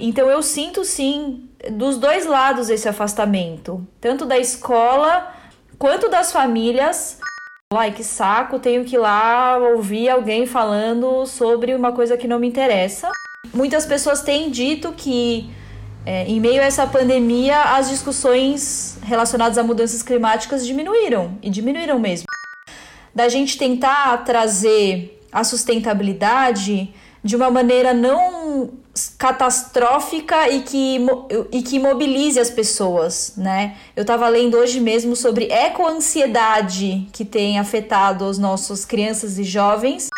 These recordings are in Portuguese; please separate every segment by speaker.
Speaker 1: Então eu sinto sim dos dois lados esse afastamento, tanto da escola quanto das famílias. Ai, que saco, tenho que ir lá ouvir alguém falando sobre uma coisa que não me interessa. Muitas pessoas têm dito que, é, em meio a essa pandemia, as discussões relacionadas a mudanças climáticas diminuíram e diminuíram mesmo. Da gente tentar trazer a sustentabilidade de uma maneira não catastrófica e que, e que mobilize as pessoas, né? Eu estava lendo hoje mesmo sobre ecoansiedade que tem afetado as nossas crianças e jovens.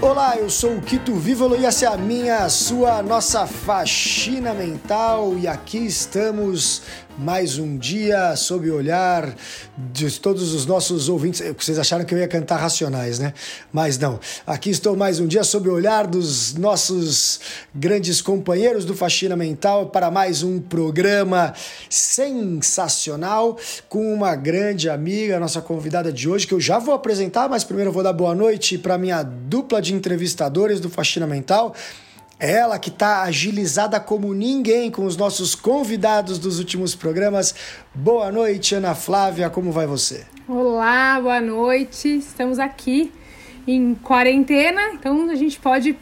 Speaker 2: Olá, eu sou o Quito Vívolo e essa é a minha, a sua, nossa faxina mental e aqui estamos mais um dia sob o olhar de todos os nossos ouvintes. Vocês acharam que eu ia cantar Racionais, né? Mas não. Aqui estou mais um dia sob o olhar dos nossos grandes companheiros do Faxina Mental para mais um programa sensacional com uma grande amiga, nossa convidada de hoje, que eu já vou apresentar, mas primeiro eu vou dar boa noite para minha dupla de entrevistadores do Faxina Mental. Ela que está agilizada como ninguém com os nossos convidados dos últimos programas. Boa noite, Ana Flávia, como vai você?
Speaker 3: Olá, boa noite. Estamos aqui em quarentena, então a gente pode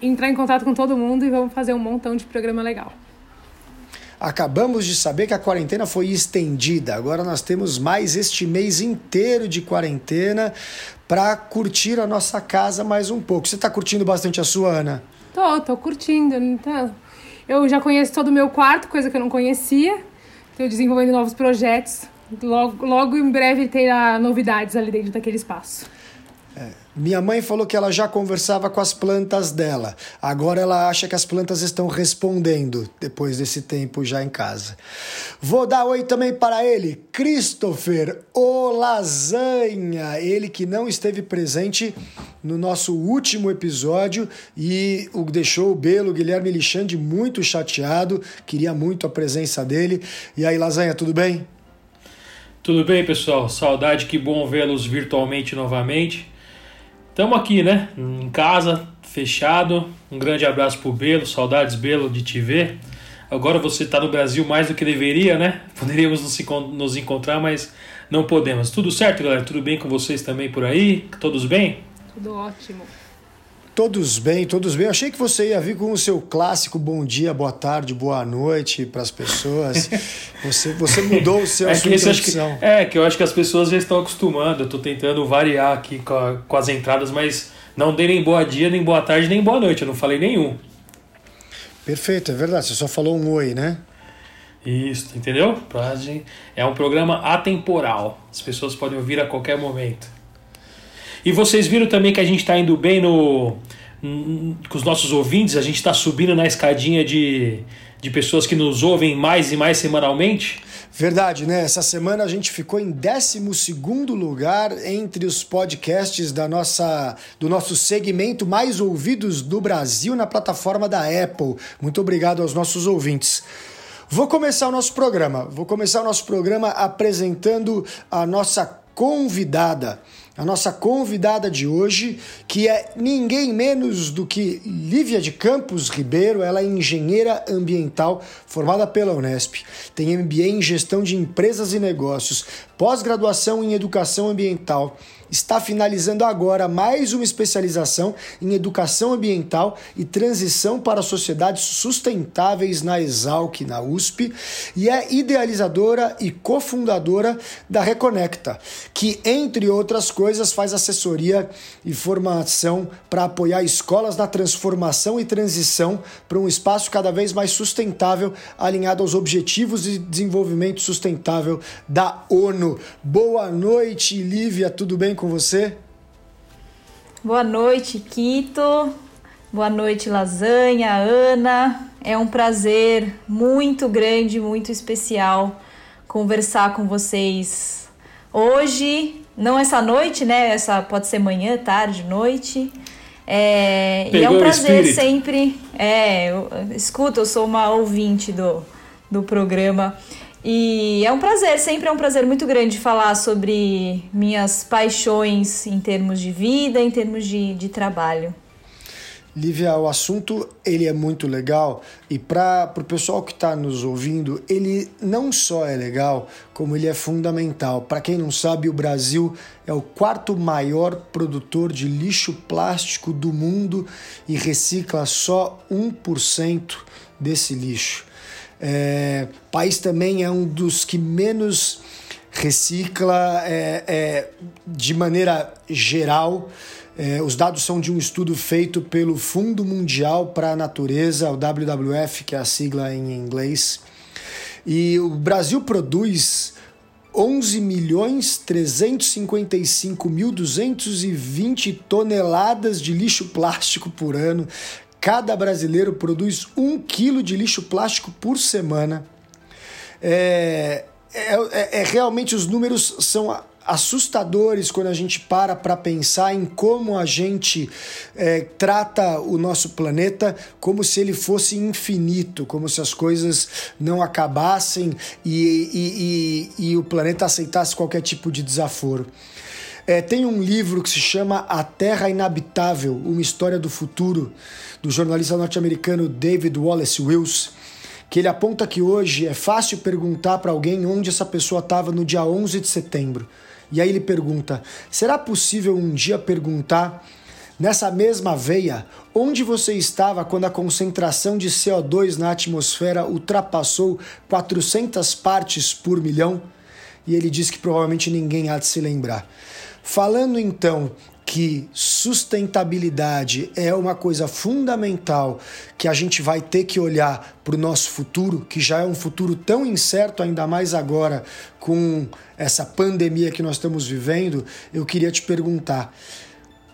Speaker 3: entrar em contato com todo mundo e vamos fazer um montão de programa legal.
Speaker 2: Acabamos de saber que a quarentena foi estendida. Agora nós temos mais este mês inteiro de quarentena para curtir a nossa casa mais um pouco. Você está curtindo bastante a sua, Ana?
Speaker 3: Tô, tô curtindo. Então, eu já conheço todo o meu quarto, coisa que eu não conhecia. Estou desenvolvendo novos projetos. Logo, logo em breve terá novidades ali dentro daquele espaço.
Speaker 2: Minha mãe falou que ela já conversava com as plantas dela. Agora ela acha que as plantas estão respondendo depois desse tempo já em casa. Vou dar oi também para ele, Christopher O Lasanha, ele que não esteve presente no nosso último episódio e o deixou o Belo Guilherme Lixande muito chateado, queria muito a presença dele. E aí, Lasanha, tudo bem?
Speaker 4: Tudo bem, pessoal? Saudade, que bom vê-los virtualmente novamente. Estamos aqui, né? Em casa, fechado. Um grande abraço pro Belo, saudades Belo de te ver. Agora você está no Brasil mais do que deveria, né? Poderíamos nos encontrar, mas não podemos. Tudo certo, galera? Tudo bem com vocês também por aí? Todos bem?
Speaker 3: Tudo ótimo.
Speaker 2: Todos bem, todos bem. Eu achei que você ia vir com o seu clássico bom dia, boa tarde, boa noite para as pessoas. Você, você mudou o seu
Speaker 4: é que. Que, é, que eu acho que as pessoas já estão acostumando. Eu estou tentando variar aqui com, a, com as entradas, mas não dei nem boa dia, nem boa tarde, nem boa noite. Eu não falei nenhum.
Speaker 2: Perfeito, é verdade. Você só falou um oi, né?
Speaker 4: Isso, entendeu? É um programa atemporal. As pessoas podem ouvir a qualquer momento. E vocês viram também que a gente está indo bem no, com os nossos ouvintes, a gente está subindo na escadinha de, de pessoas que nos ouvem mais e mais semanalmente?
Speaker 2: Verdade, né? Essa semana a gente ficou em 12 lugar entre os podcasts da nossa, do nosso segmento mais ouvidos do Brasil na plataforma da Apple. Muito obrigado aos nossos ouvintes. Vou começar o nosso programa. Vou começar o nosso programa apresentando a nossa convidada a nossa convidada de hoje, que é ninguém menos do que Lívia de Campos Ribeiro. Ela é engenheira ambiental formada pela Unesp, tem MBA em gestão de empresas e negócios, pós-graduação em educação ambiental está finalizando agora mais uma especialização em educação ambiental e transição para sociedades sustentáveis na Exalc, na USP, e é idealizadora e cofundadora da Reconecta, que, entre outras coisas, faz assessoria e formação para apoiar escolas na transformação e transição para um espaço cada vez mais sustentável, alinhado aos Objetivos de Desenvolvimento Sustentável da ONU. Boa noite, Lívia, tudo bem com você?
Speaker 1: Boa noite, Quito. Boa noite, Lasanha, Ana. É um prazer muito grande, muito especial conversar com vocês hoje, não essa noite, né? Essa pode ser manhã, tarde, noite. É, e é um prazer sempre. É, eu, escuta, eu sou uma ouvinte do, do programa. E é um prazer, sempre é um prazer muito grande falar sobre minhas paixões em termos de vida, em termos de, de trabalho.
Speaker 2: Lívia, o assunto ele é muito legal e para o pessoal que está nos ouvindo, ele não só é legal, como ele é fundamental. Para quem não sabe, o Brasil é o quarto maior produtor de lixo plástico do mundo e recicla só 1% desse lixo. É, país também é um dos que menos recicla é, é, de maneira geral. É, os dados são de um estudo feito pelo Fundo Mundial para a Natureza, o WWF, que é a sigla em inglês. E o Brasil produz 11 milhões 355 mil 220 toneladas de lixo plástico por ano. Cada brasileiro produz um quilo de lixo plástico por semana. É, é, é, é realmente os números são assustadores quando a gente para para pensar em como a gente é, trata o nosso planeta como se ele fosse infinito, como se as coisas não acabassem e, e, e, e o planeta aceitasse qualquer tipo de desaforo. É, tem um livro que se chama A Terra Inabitável, uma história do futuro, do jornalista norte-americano David Wallace Wills que ele aponta que hoje é fácil perguntar para alguém onde essa pessoa estava no dia 11 de setembro. E aí ele pergunta: será possível um dia perguntar, nessa mesma veia, onde você estava quando a concentração de CO2 na atmosfera ultrapassou 400 partes por milhão? E ele diz que provavelmente ninguém há de se lembrar. Falando então que sustentabilidade é uma coisa fundamental que a gente vai ter que olhar para o nosso futuro, que já é um futuro tão incerto, ainda mais agora com essa pandemia que nós estamos vivendo, eu queria te perguntar: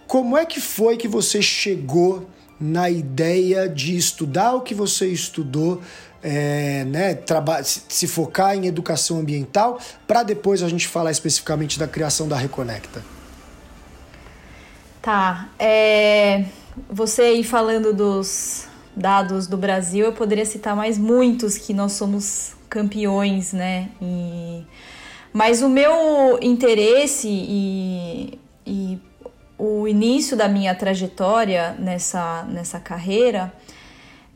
Speaker 2: como é que foi que você chegou na ideia de estudar o que você estudou? É, né, se focar em educação ambiental, para depois a gente falar especificamente da criação da Reconecta.
Speaker 1: Tá. É, você aí falando dos dados do Brasil, eu poderia citar mais muitos que nós somos campeões, né? E, mas o meu interesse e, e o início da minha trajetória nessa, nessa carreira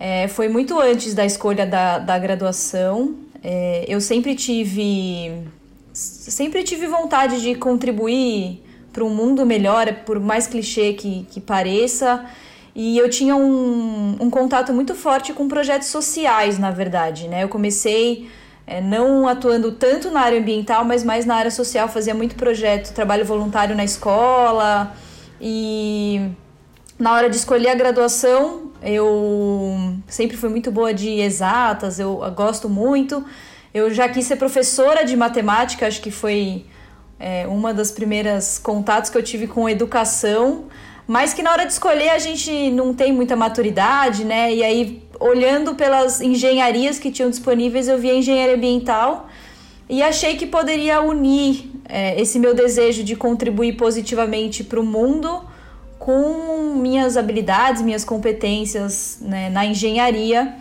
Speaker 1: é, foi muito antes da escolha da, da graduação. É, eu sempre tive sempre tive vontade de contribuir para um mundo melhor, por mais clichê que, que pareça. E eu tinha um, um contato muito forte com projetos sociais, na verdade. Né? Eu comecei é, não atuando tanto na área ambiental, mas mais na área social. Fazia muito projeto, trabalho voluntário na escola. E na hora de escolher a graduação, eu sempre fui muito boa de exatas, eu gosto muito. Eu já quis ser professora de matemática, acho que foi é, uma das primeiras contatos que eu tive com educação, mas que na hora de escolher a gente não tem muita maturidade, né? E aí, olhando pelas engenharias que tinham disponíveis, eu vi a engenharia ambiental e achei que poderia unir é, esse meu desejo de contribuir positivamente para o mundo com minhas habilidades, minhas competências né, na engenharia.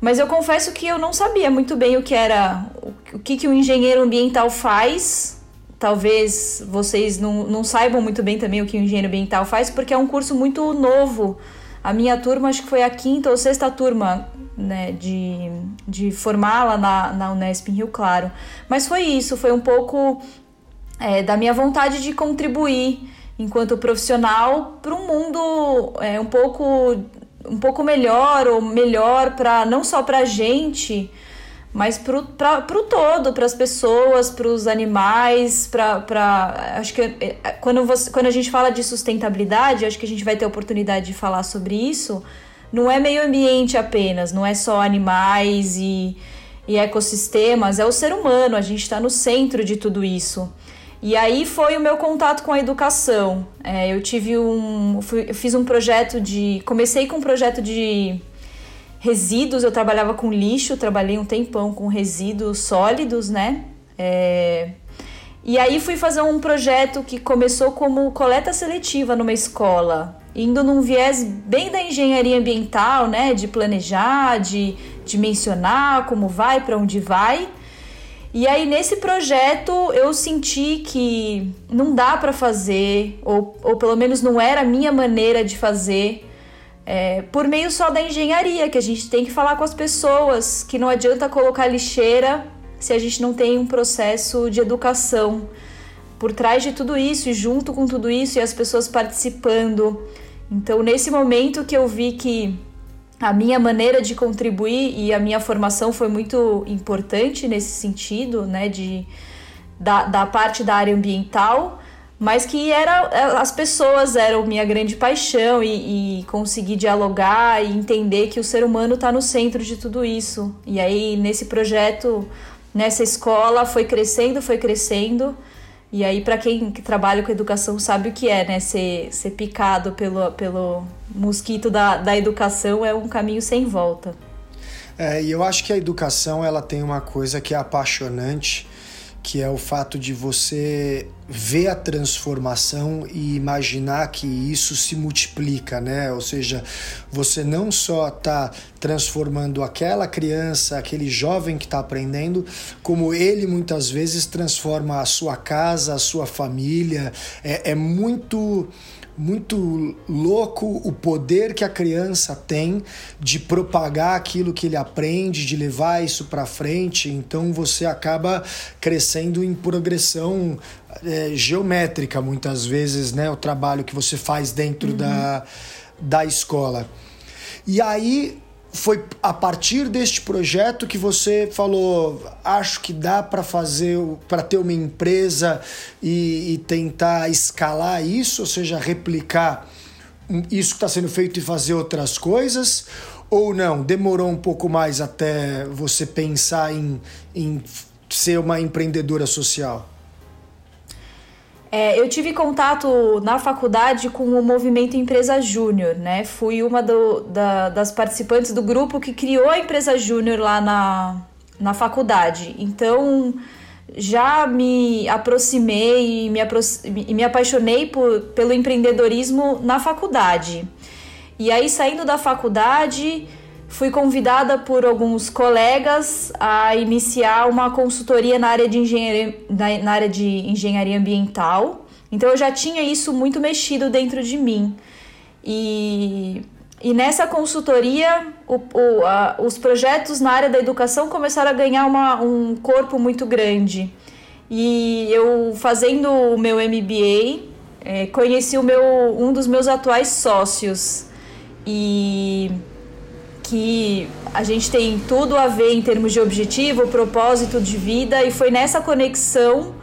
Speaker 1: Mas eu confesso que eu não sabia muito bem o que era, o que, que o engenheiro ambiental faz talvez vocês não, não saibam muito bem também o que o engenheiro ambiental faz, porque é um curso muito novo. A minha turma, acho que foi a quinta ou sexta turma né, de, de formá-la na, na Unesp em Rio Claro. Mas foi isso, foi um pouco é, da minha vontade de contribuir enquanto profissional para um mundo é, um pouco um pouco melhor ou melhor para não só para a gente mas pra, pro todo, para as pessoas, para os animais, para. Acho que é, é, quando, você, quando a gente fala de sustentabilidade, acho que a gente vai ter oportunidade de falar sobre isso. Não é meio ambiente apenas, não é só animais e, e ecossistemas, é o ser humano, a gente está no centro de tudo isso. E aí foi o meu contato com a educação. É, eu tive um. Fui, eu fiz um projeto de. Comecei com um projeto de resíduos, eu trabalhava com lixo, trabalhei um tempão com resíduos sólidos, né? É... E aí fui fazer um projeto que começou como coleta seletiva numa escola, indo num viés bem da engenharia ambiental, né? De planejar, de dimensionar como vai, para onde vai. E aí nesse projeto eu senti que não dá para fazer, ou, ou pelo menos não era a minha maneira de fazer é, por meio só da engenharia, que a gente tem que falar com as pessoas, que não adianta colocar lixeira se a gente não tem um processo de educação por trás de tudo isso e junto com tudo isso e as pessoas participando. Então, nesse momento que eu vi que a minha maneira de contribuir e a minha formação foi muito importante nesse sentido, né, de, da, da parte da área ambiental, mas que era as pessoas eram minha grande paixão e, e conseguir dialogar e entender que o ser humano está no centro de tudo isso. E aí, nesse projeto, nessa escola, foi crescendo, foi crescendo. E aí, para quem trabalha com educação, sabe o que é, né? Ser, ser picado pelo, pelo mosquito da, da educação é um caminho sem volta.
Speaker 2: É, e eu acho que a educação ela tem uma coisa que é apaixonante, que é o fato de você ver a transformação e imaginar que isso se multiplica, né? Ou seja, você não só está transformando aquela criança, aquele jovem que está aprendendo, como ele muitas vezes transforma a sua casa, a sua família. É, é muito muito louco o poder que a criança tem de propagar aquilo que ele aprende, de levar isso para frente. Então você acaba crescendo em progressão é, geométrica muitas vezes, né? O trabalho que você faz dentro uhum. da, da escola. E aí foi a partir deste projeto que você falou, acho que dá para fazer, para ter uma empresa e, e, tentar escalar isso, ou seja, replicar isso que está sendo feito e fazer outras coisas? Ou não? Demorou um pouco mais até você pensar em, em ser uma empreendedora social?
Speaker 1: É, eu tive contato na faculdade com o movimento Empresa Júnior, né? Fui uma do, da, das participantes do grupo que criou a Empresa Júnior lá na, na faculdade. Então, já me aproximei e me, e me apaixonei por, pelo empreendedorismo na faculdade. E aí, saindo da faculdade, fui convidada por alguns colegas a iniciar uma consultoria na área de engenharia, na área de engenharia ambiental. Então eu já tinha isso muito mexido dentro de mim. E, e nessa consultoria, o, o, a, os projetos na área da educação começaram a ganhar uma, um corpo muito grande. E eu, fazendo o meu MBA, é, conheci o meu, um dos meus atuais sócios. E que a gente tem tudo a ver em termos de objetivo, propósito de vida, e foi nessa conexão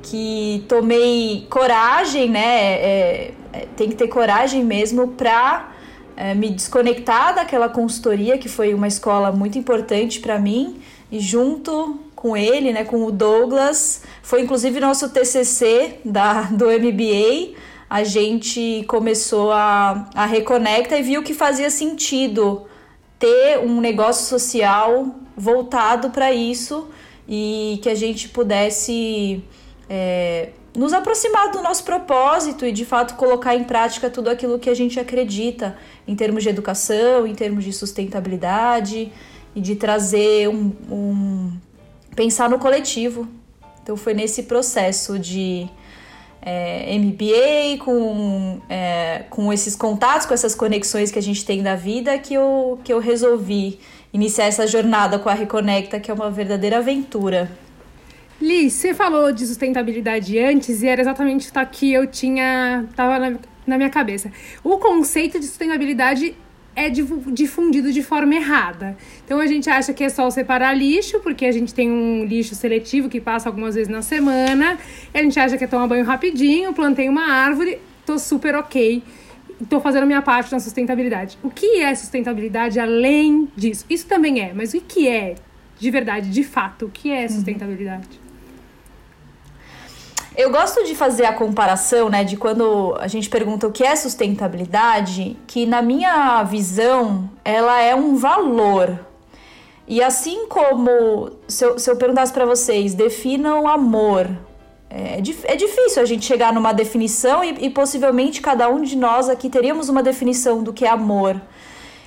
Speaker 1: que tomei coragem, né? É, é, tem que ter coragem mesmo para é, me desconectar daquela consultoria, que foi uma escola muito importante para mim, e junto com ele, né, com o Douglas, foi inclusive nosso TCC da, do MBA, a gente começou a, a e viu que fazia sentido ter um negócio social voltado para isso e que a gente pudesse é, nos aproximar do nosso propósito e de fato colocar em prática tudo aquilo que a gente acredita em termos de educação, em termos de sustentabilidade e de trazer um, um pensar no coletivo. Então foi nesse processo de é, MBA, com, é, com esses contatos, com essas conexões que a gente tem da vida, que eu, que eu resolvi iniciar essa jornada com a Reconecta, que é uma verdadeira aventura.
Speaker 3: Liz, você falou de sustentabilidade antes e era exatamente o que eu tinha. tava na, na minha cabeça. O conceito de sustentabilidade é difundido de forma errada. Então a gente acha que é só separar lixo, porque a gente tem um lixo seletivo que passa algumas vezes na semana. a gente acha que é tomar banho rapidinho, plantei uma árvore, tô super ok. Tô fazendo a minha parte na sustentabilidade. O que é sustentabilidade além disso? Isso também é, mas o que é de verdade, de fato? O que é uhum. sustentabilidade? Uhum.
Speaker 1: Eu gosto de fazer a comparação, né, de quando a gente pergunta o que é sustentabilidade, que na minha visão ela é um valor. E assim como se eu, se eu perguntasse para vocês, definam amor. É, é difícil a gente chegar numa definição e, e possivelmente cada um de nós aqui teríamos uma definição do que é amor.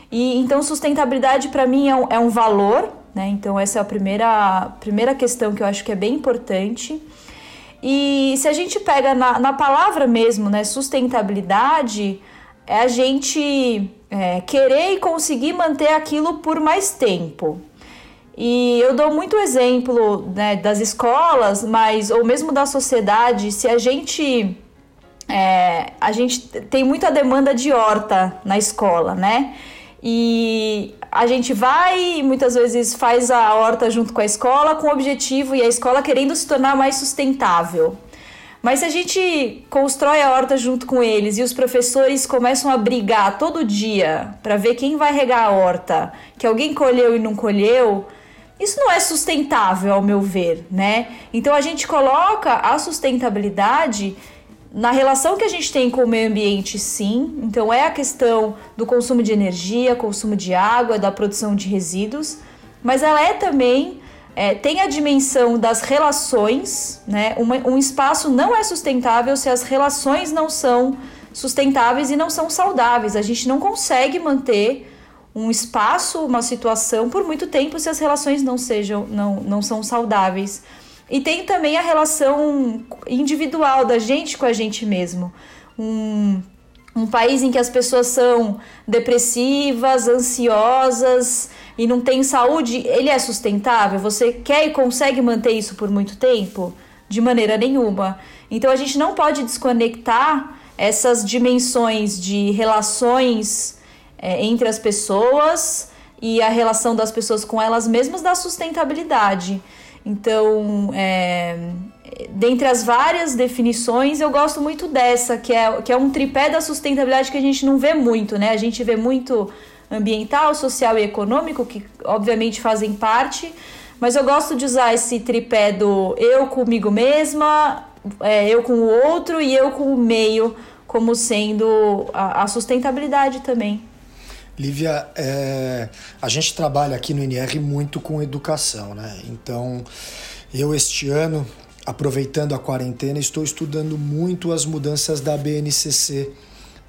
Speaker 1: E então sustentabilidade para mim é um, é um valor, né? Então essa é a primeira, primeira questão que eu acho que é bem importante. E se a gente pega na, na palavra mesmo, né, sustentabilidade, é a gente é, querer e conseguir manter aquilo por mais tempo. E eu dou muito exemplo né, das escolas, mas ou mesmo da sociedade, se a gente é, a gente tem muita demanda de horta na escola, né? E a gente vai e muitas vezes faz a horta junto com a escola com o objetivo e a escola querendo se tornar mais sustentável. Mas se a gente constrói a horta junto com eles e os professores começam a brigar todo dia para ver quem vai regar a horta, que alguém colheu e não colheu, isso não é sustentável, ao meu ver, né? Então a gente coloca a sustentabilidade na relação que a gente tem com o meio ambiente, sim. Então é a questão do consumo de energia, consumo de água, da produção de resíduos, mas ela é também é, tem a dimensão das relações, né? Uma, um espaço não é sustentável se as relações não são sustentáveis e não são saudáveis. A gente não consegue manter um espaço, uma situação por muito tempo se as relações não sejam, não, não são saudáveis. E tem também a relação individual da gente com a gente mesmo. Um, um país em que as pessoas são depressivas, ansiosas, e não tem saúde, ele é sustentável? Você quer e consegue manter isso por muito tempo? De maneira nenhuma. Então a gente não pode desconectar essas dimensões de relações é, entre as pessoas e a relação das pessoas com elas mesmas da sustentabilidade. Então, é, dentre as várias definições, eu gosto muito dessa, que é, que é um tripé da sustentabilidade que a gente não vê muito, né? A gente vê muito ambiental, social e econômico, que obviamente fazem parte, mas eu gosto de usar esse tripé do eu comigo mesma, é, eu com o outro e eu com o meio, como sendo a, a sustentabilidade também.
Speaker 2: Lívia, é, a gente trabalha aqui no NR muito com educação, né? Então, eu este ano, aproveitando a quarentena, estou estudando muito as mudanças da BNCC,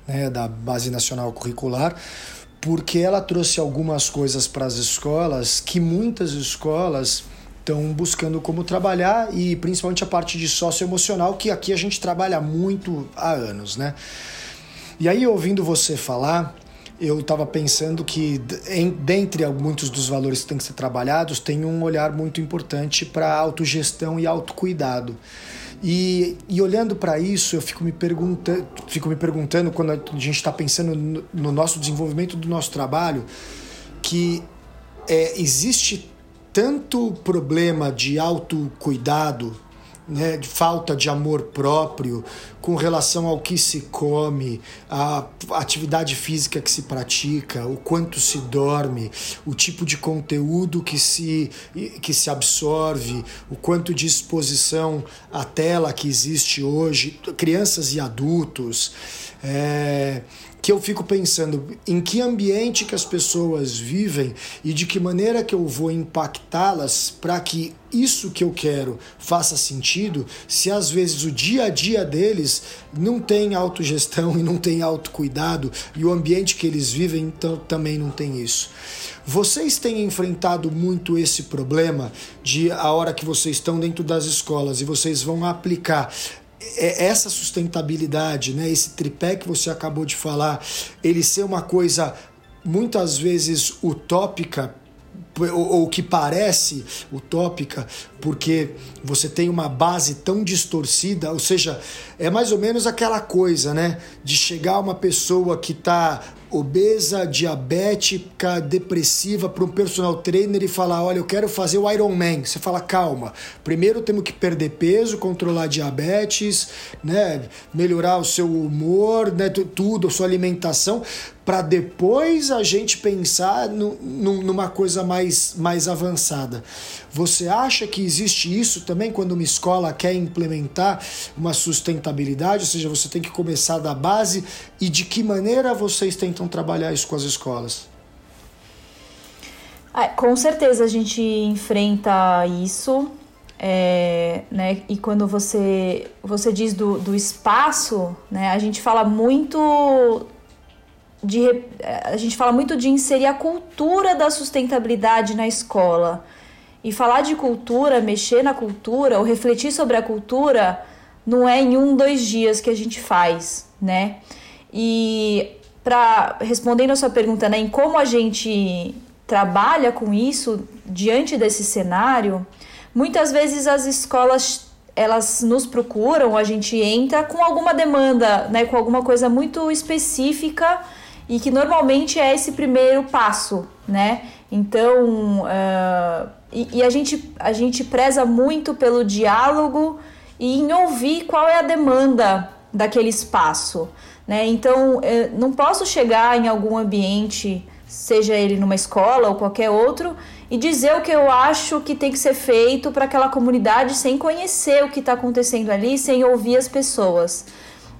Speaker 2: né, da Base Nacional Curricular, porque ela trouxe algumas coisas para as escolas que muitas escolas estão buscando como trabalhar e principalmente a parte de socioemocional que aqui a gente trabalha muito há anos, né? E aí ouvindo você falar, eu estava pensando que em, dentre muitos dos valores que têm que ser trabalhados, tem um olhar muito importante para autogestão e autocuidado. E, e olhando para isso, eu fico me, pergunta, fico me perguntando, quando a gente está pensando no, no, nosso desenvolvimento do nosso trabalho, que é, existe tanto problema de autocuidado né, de falta de amor próprio com relação ao que se come, a atividade física que se pratica, o quanto se dorme, o tipo de conteúdo que se, que se absorve, o quanto de exposição à tela que existe hoje, crianças e adultos. É, que eu fico pensando em que ambiente que as pessoas vivem e de que maneira que eu vou impactá-las para que isso que eu quero faça sentido, se às vezes o dia a dia deles não tem autogestão e não tem autocuidado e o ambiente que eles vivem então, também não tem isso. Vocês têm enfrentado muito esse problema de a hora que vocês estão dentro das escolas e vocês vão aplicar essa sustentabilidade, né, esse tripé que você acabou de falar, ele ser uma coisa muitas vezes utópica ou, que parece utópica, porque você tem uma base tão distorcida, ou seja, é mais ou menos aquela coisa, né? De chegar uma pessoa que está obesa, diabética, depressiva para um personal trainer e falar: Olha, eu quero fazer o Iron Man. Você fala: Calma, primeiro temos que perder peso, controlar diabetes, né? melhorar o seu humor, né? tudo, a sua alimentação, para depois a gente pensar no, no, numa coisa mais, mais avançada. Você acha que existe isso também quando uma escola quer implementar uma sustentabilidade? Ou seja, você tem que começar da base e de que maneira vocês tentam trabalhar isso com as escolas?
Speaker 1: É, com certeza a gente enfrenta isso. É, né? E quando você, você diz do, do espaço, né? a gente fala muito de a gente fala muito de inserir a cultura da sustentabilidade na escola. E falar de cultura, mexer na cultura, ou refletir sobre a cultura, não é em um, dois dias que a gente faz, né? E para respondendo a sua pergunta, né, em como a gente trabalha com isso diante desse cenário, muitas vezes as escolas elas nos procuram, a gente entra com alguma demanda, né, com alguma coisa muito específica e que normalmente é esse primeiro passo, né? Então, uh, e, e, a, gente, a gente preza muito pelo diálogo e em ouvir qual é a demanda daquele espaço, né? Então, eu não posso chegar em algum ambiente, seja ele numa escola ou qualquer outro, e dizer o que eu acho que tem que ser feito para aquela comunidade sem conhecer o que está acontecendo ali, sem ouvir as pessoas.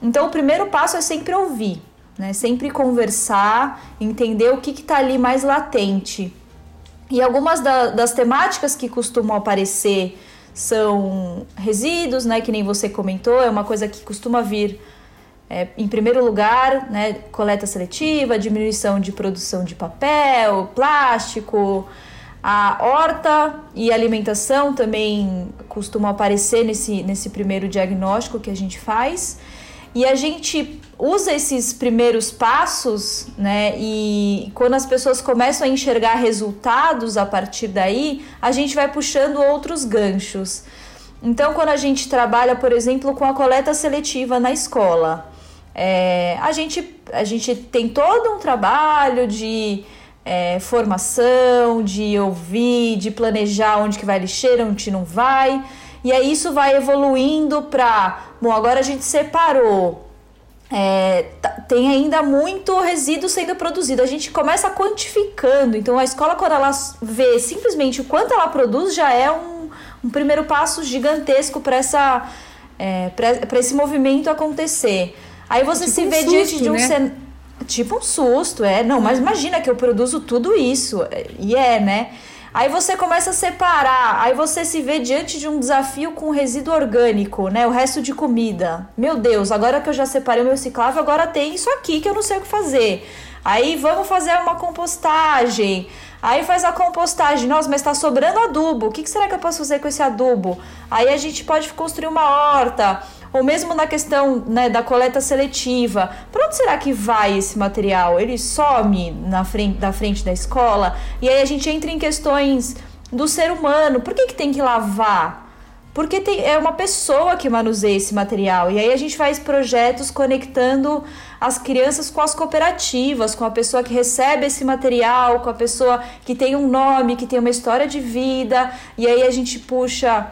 Speaker 1: Então, o primeiro passo é sempre ouvir, né? Sempre conversar, entender o que está ali mais latente. E algumas da, das temáticas que costumam aparecer são resíduos, né? Que nem você comentou, é uma coisa que costuma vir é, em primeiro lugar, né? Coleta seletiva, diminuição de produção de papel, plástico. A horta e alimentação também costumam aparecer nesse, nesse primeiro diagnóstico que a gente faz. E a gente usa esses primeiros passos, né? E quando as pessoas começam a enxergar resultados a partir daí, a gente vai puxando outros ganchos. Então, quando a gente trabalha, por exemplo, com a coleta seletiva na escola, é, a, gente, a gente tem todo um trabalho de é, formação, de ouvir, de planejar onde que vai lixeira, onde não vai. E aí isso vai evoluindo para, bom, agora a gente separou. É, tem ainda muito resíduo sendo produzido. A gente começa quantificando. Então a escola, quando ela vê simplesmente o quanto ela produz, já é um, um primeiro passo gigantesco para essa é, para esse movimento acontecer. Aí você tipo se vê um diante susto, de um né? cenário Tipo um susto, é. Não, mas imagina que eu produzo tudo isso. E é, né? Aí você começa a separar, aí você se vê diante de um desafio com resíduo orgânico, né? O resto de comida. Meu Deus, agora que eu já separei o meu ciclável, agora tem isso aqui que eu não sei o que fazer. Aí vamos fazer uma compostagem. Aí faz a compostagem. Nossa, mas está sobrando adubo. O que, que será que eu posso fazer com esse adubo? Aí a gente pode construir uma horta ou mesmo na questão né, da coleta seletiva. Para onde será que vai esse material? Ele some na frente, da frente da escola? E aí a gente entra em questões do ser humano. Por que, que tem que lavar? Porque tem, é uma pessoa que manuseia esse material. E aí a gente faz projetos conectando as crianças com as cooperativas, com a pessoa que recebe esse material, com a pessoa que tem um nome, que tem uma história de vida. E aí a gente puxa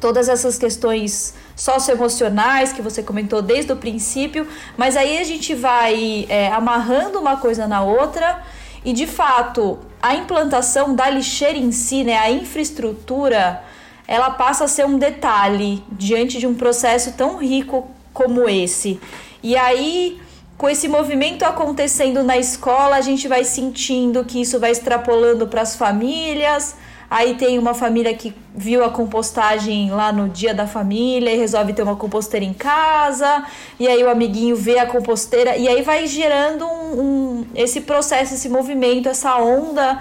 Speaker 1: todas essas questões socioemocionais que você comentou desde o princípio, mas aí a gente vai é, amarrando uma coisa na outra e de fato a implantação da lixeira em si, né, a infraestrutura, ela passa a ser um detalhe diante de um processo tão rico como esse. E aí com esse movimento acontecendo na escola, a gente vai sentindo que isso vai extrapolando para as famílias, Aí tem uma família que viu a compostagem lá no dia da família e resolve ter uma composteira em casa. E aí o amiguinho vê a composteira e aí vai gerando um, um esse processo, esse movimento, essa onda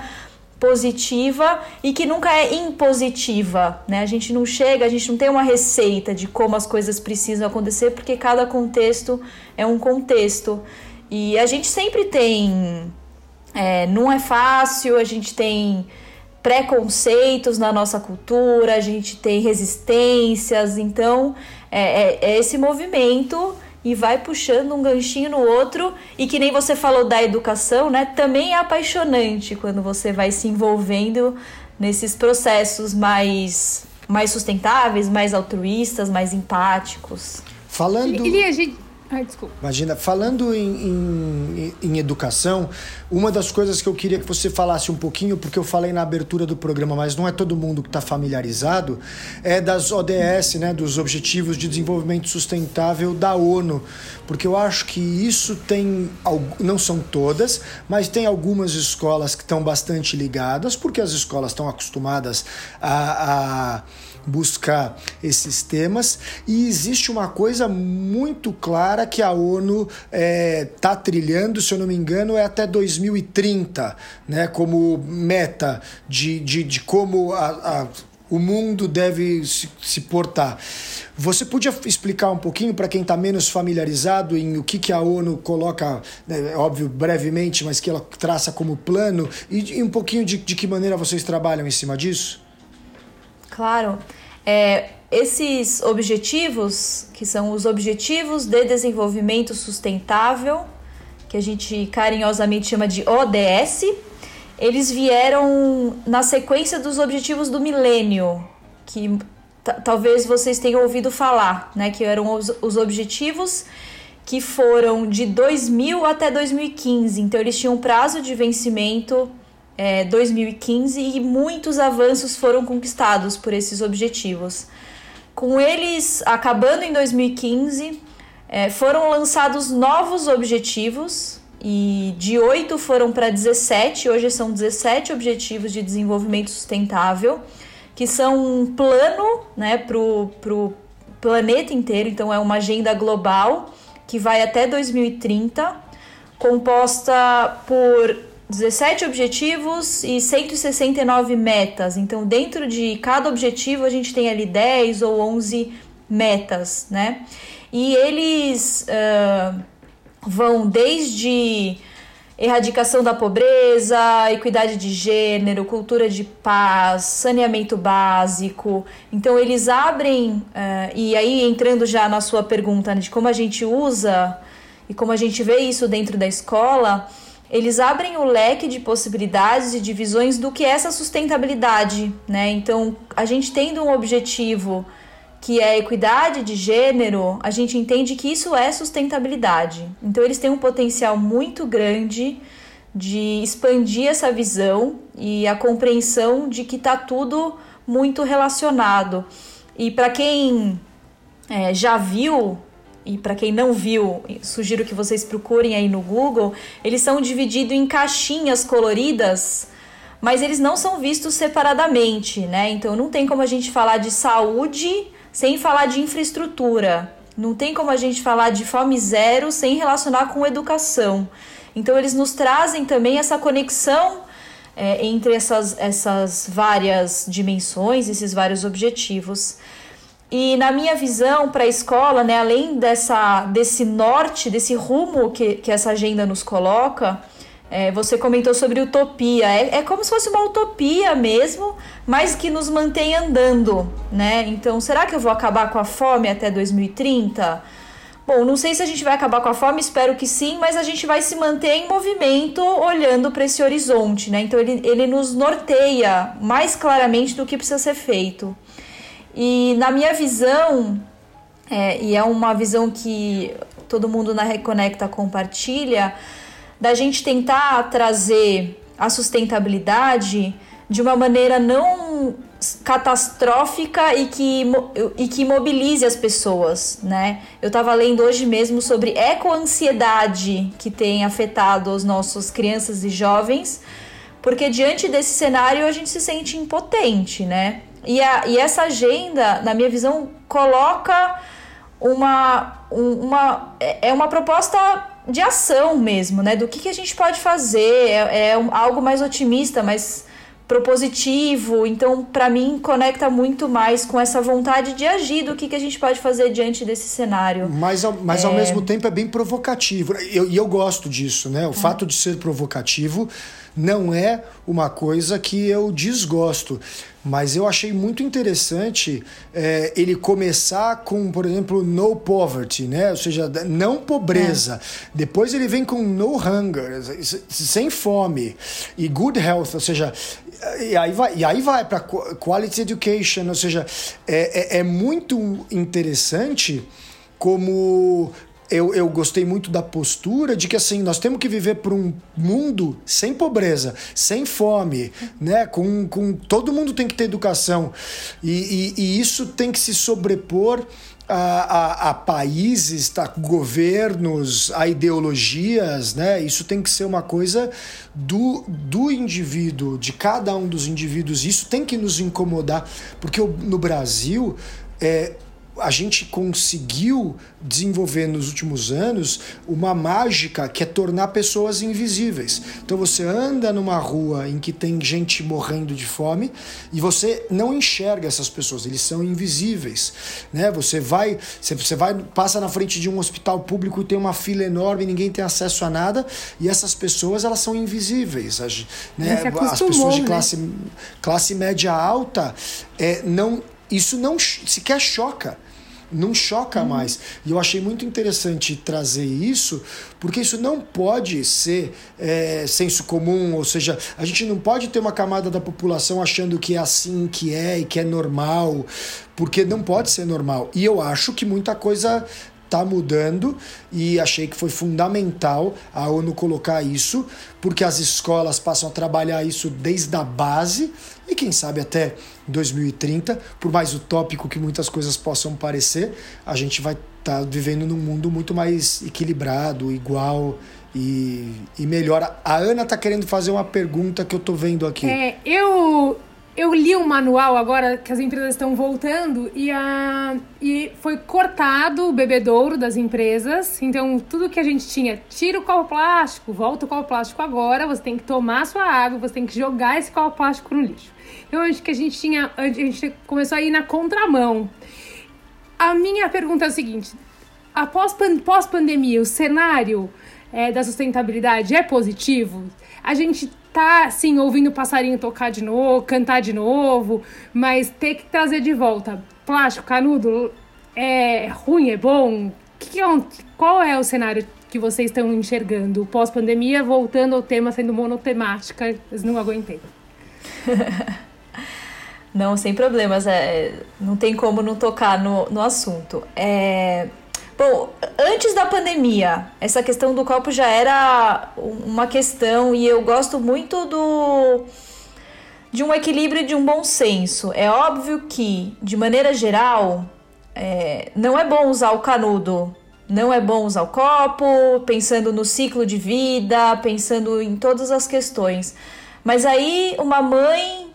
Speaker 1: positiva e que nunca é impositiva, né? A gente não chega, a gente não tem uma receita de como as coisas precisam acontecer, porque cada contexto é um contexto. E a gente sempre tem. É, não é fácil, a gente tem preconceitos na nossa cultura, a gente tem resistências, então é, é, é, esse movimento e vai puxando um ganchinho no outro e que nem você falou da educação, né? Também é apaixonante quando você vai se envolvendo nesses processos mais mais sustentáveis, mais altruístas, mais empáticos.
Speaker 2: Falando.
Speaker 3: Ele, ele, gente Ai, desculpa.
Speaker 2: Imagina, falando em, em, em, educação, uma das coisas que eu queria que você falasse um pouquinho, porque eu falei na abertura do programa, mas não é todo mundo que está familiarizado, é das ODS, né, dos Objetivos de Desenvolvimento Sustentável da ONU. Porque eu acho que isso tem, não são todas, mas tem algumas escolas que estão bastante ligadas, porque as escolas estão acostumadas a, a buscar esses temas. E existe uma coisa muito clara que a ONU está é, tá trilhando, se eu não me engano, é até 2030, né, como meta de, de, de como a, a o mundo deve se, se portar. Você podia explicar um pouquinho para quem está menos familiarizado em o que, que a ONU coloca, né, óbvio, brevemente, mas que ela traça como plano, e, e um pouquinho de, de que maneira vocês trabalham em cima disso?
Speaker 1: Claro. É, esses objetivos, que são os Objetivos de Desenvolvimento Sustentável, que a gente carinhosamente chama de ODS, eles vieram na sequência dos Objetivos do Milênio, que talvez vocês tenham ouvido falar, né, que eram os, os objetivos que foram de 2000 até 2015. Então eles tinham um prazo de vencimento é, 2015 e muitos avanços foram conquistados por esses objetivos. Com eles acabando em 2015, é, foram lançados novos objetivos e de 8 foram para 17, hoje são 17 objetivos de desenvolvimento sustentável, que são um plano né, para o planeta inteiro, então é uma agenda global que vai até 2030, composta por 17 objetivos e 169 metas. Então, dentro de cada objetivo, a gente tem ali 10 ou 11 metas, né? E eles uh, vão desde erradicação da pobreza, equidade de gênero, cultura de paz, saneamento básico. Então, eles abrem, uh, e aí entrando já na sua pergunta né, de como a gente usa e como a gente vê isso dentro da escola eles abrem o leque de possibilidades e de visões do que é essa sustentabilidade, né? Então, a gente tendo um objetivo que é equidade de gênero, a gente entende que isso é sustentabilidade. Então, eles têm um potencial muito grande de expandir essa visão e a compreensão de que está tudo muito relacionado. E para quem é, já viu e para quem não viu, sugiro que vocês procurem aí no Google, eles são divididos em caixinhas coloridas, mas eles não são vistos separadamente, né? Então não tem como a gente falar de saúde sem falar de infraestrutura. Não tem como a gente falar de fome zero sem relacionar com educação. Então eles nos trazem também essa conexão é, entre essas, essas várias dimensões, esses vários objetivos. E na minha visão para a escola, né, além dessa, desse norte, desse rumo que, que essa agenda nos coloca, é, você comentou sobre utopia. É, é como se fosse uma utopia mesmo, mas que nos mantém andando, né? Então, será que eu vou acabar com a fome até 2030? Bom, não sei se a gente vai acabar com a fome, espero que sim, mas a gente vai se manter em movimento olhando para esse horizonte, né? Então, ele, ele nos norteia mais claramente do que precisa ser feito. E na minha visão, é, e é uma visão que todo mundo na Reconecta compartilha, da gente tentar trazer a sustentabilidade de uma maneira não catastrófica e que, e que mobilize as pessoas, né? Eu estava lendo hoje mesmo sobre ecoansiedade que tem afetado as nossas crianças e jovens, porque diante desse cenário a gente se sente impotente, né? E, a, e essa agenda, na minha visão, coloca uma, uma. É, é uma proposta de ação mesmo, né? Do que, que a gente pode fazer. É, é algo mais otimista, mais propositivo. Então, para mim, conecta muito mais com essa vontade de agir do que, que a gente pode fazer diante desse cenário.
Speaker 2: Mas, ao, mas é... ao mesmo tempo é bem provocativo. E eu, eu, gosto disso, né? O é. fato de ser provocativo não é uma coisa que eu desgosto. Mas eu achei muito interessante é, ele começar com, por exemplo, no poverty, né? Ou seja, não pobreza. É. Depois ele vem com no hunger, sem fome. E good health, ou seja, e aí vai, e aí vai para quality education, ou seja, é, é, é muito interessante como eu, eu gostei muito da postura de que assim nós temos que viver para um mundo sem pobreza, sem fome, né? Com, com todo mundo tem que ter educação e, e, e isso tem que se sobrepor a, a, a, países, a governos, a ideologias, né? Isso tem que ser uma coisa do, do indivíduo, de cada um dos indivíduos. Isso tem que nos incomodar, porque no Brasil é, a gente conseguiu desenvolver nos últimos anos uma mágica que é tornar pessoas invisíveis. Então você anda numa rua em que tem gente morrendo de fome e você não enxerga essas pessoas, eles são invisíveis, né? Você vai, você vai passa na frente de um hospital público e tem uma fila enorme, ninguém tem acesso a nada e essas pessoas elas são invisíveis, né? As pessoas de né? classe, né? classe média alta é, não isso não sequer choca não choca uhum. mais. E eu achei muito interessante trazer isso, porque isso não pode ser é, senso comum, ou seja, a gente não pode ter uma camada da população achando que é assim que é e que é normal, porque não pode ser normal. E eu acho que muita coisa está mudando e achei que foi fundamental a ONU colocar isso, porque as escolas passam a trabalhar isso desde a base e quem sabe até 2030, por mais utópico que muitas coisas possam parecer, a gente vai estar tá vivendo num mundo muito mais equilibrado, igual e, e melhor. A Ana está querendo fazer uma pergunta que eu estou vendo aqui.
Speaker 3: É, eu eu li um manual agora que as empresas estão voltando e, a, e foi cortado o bebedouro das empresas. Então, tudo que a gente tinha, tira o copo plástico, volta o copo plástico agora, você tem que tomar sua água, você tem que jogar esse copo plástico no lixo. Então, acho que a gente tinha. A gente começou a ir na contramão. A minha pergunta é o seguinte: após pós-pandemia, o cenário é, da sustentabilidade é positivo? A gente tá, assim, ouvindo o passarinho tocar de novo, cantar de novo, mas ter que trazer de volta plástico, canudo, é ruim, é bom? Que é qual é o cenário que vocês estão enxergando pós-pandemia, voltando ao tema sendo monotemática? Não aguentei.
Speaker 1: não, sem problemas. É, não tem como não tocar no, no assunto. É, Bom, antes da pandemia, essa questão do copo já era uma questão e eu gosto muito do de um equilíbrio e de um bom senso. É óbvio que, de maneira geral, é, não é bom usar o canudo, não é bom usar o copo, pensando no ciclo de vida, pensando em todas as questões. Mas aí uma mãe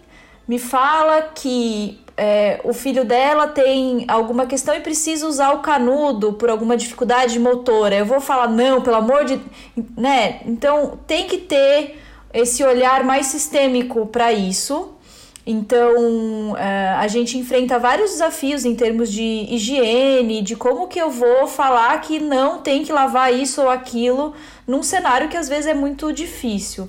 Speaker 1: me fala que é, o filho dela tem alguma questão e precisa usar o canudo por alguma dificuldade motora. Eu vou falar, não, pelo amor de. né? Então tem que ter esse olhar mais sistêmico para isso. Então é, a gente enfrenta vários desafios em termos de higiene, de como que eu vou falar que não tem que lavar isso ou aquilo num cenário que às vezes é muito difícil.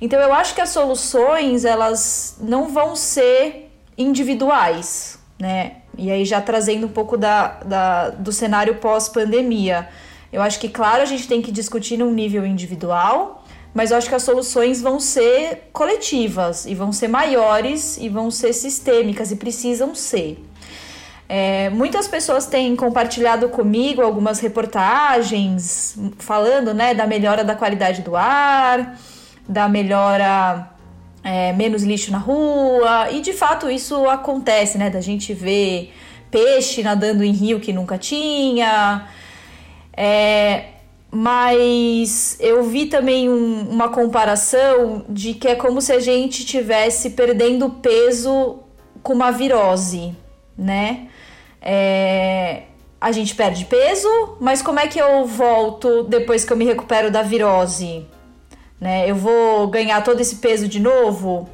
Speaker 1: Então eu acho que as soluções elas não vão ser individuais, né? E aí já trazendo um pouco da, da do cenário pós-pandemia. Eu acho que, claro, a gente tem que discutir num nível individual, mas eu acho que as soluções vão ser coletivas e vão ser maiores e vão ser sistêmicas e precisam ser. É, muitas pessoas têm compartilhado comigo algumas reportagens falando né, da melhora da qualidade do ar, da melhora é, menos lixo na rua, e de fato isso acontece, né? Da gente ver peixe nadando em rio que nunca tinha. É, mas eu vi também um, uma comparação de que é como se a gente tivesse perdendo peso com uma virose, né? É, a gente perde peso, mas como é que eu volto depois que eu me recupero da virose? Né? Eu vou ganhar todo esse peso de novo.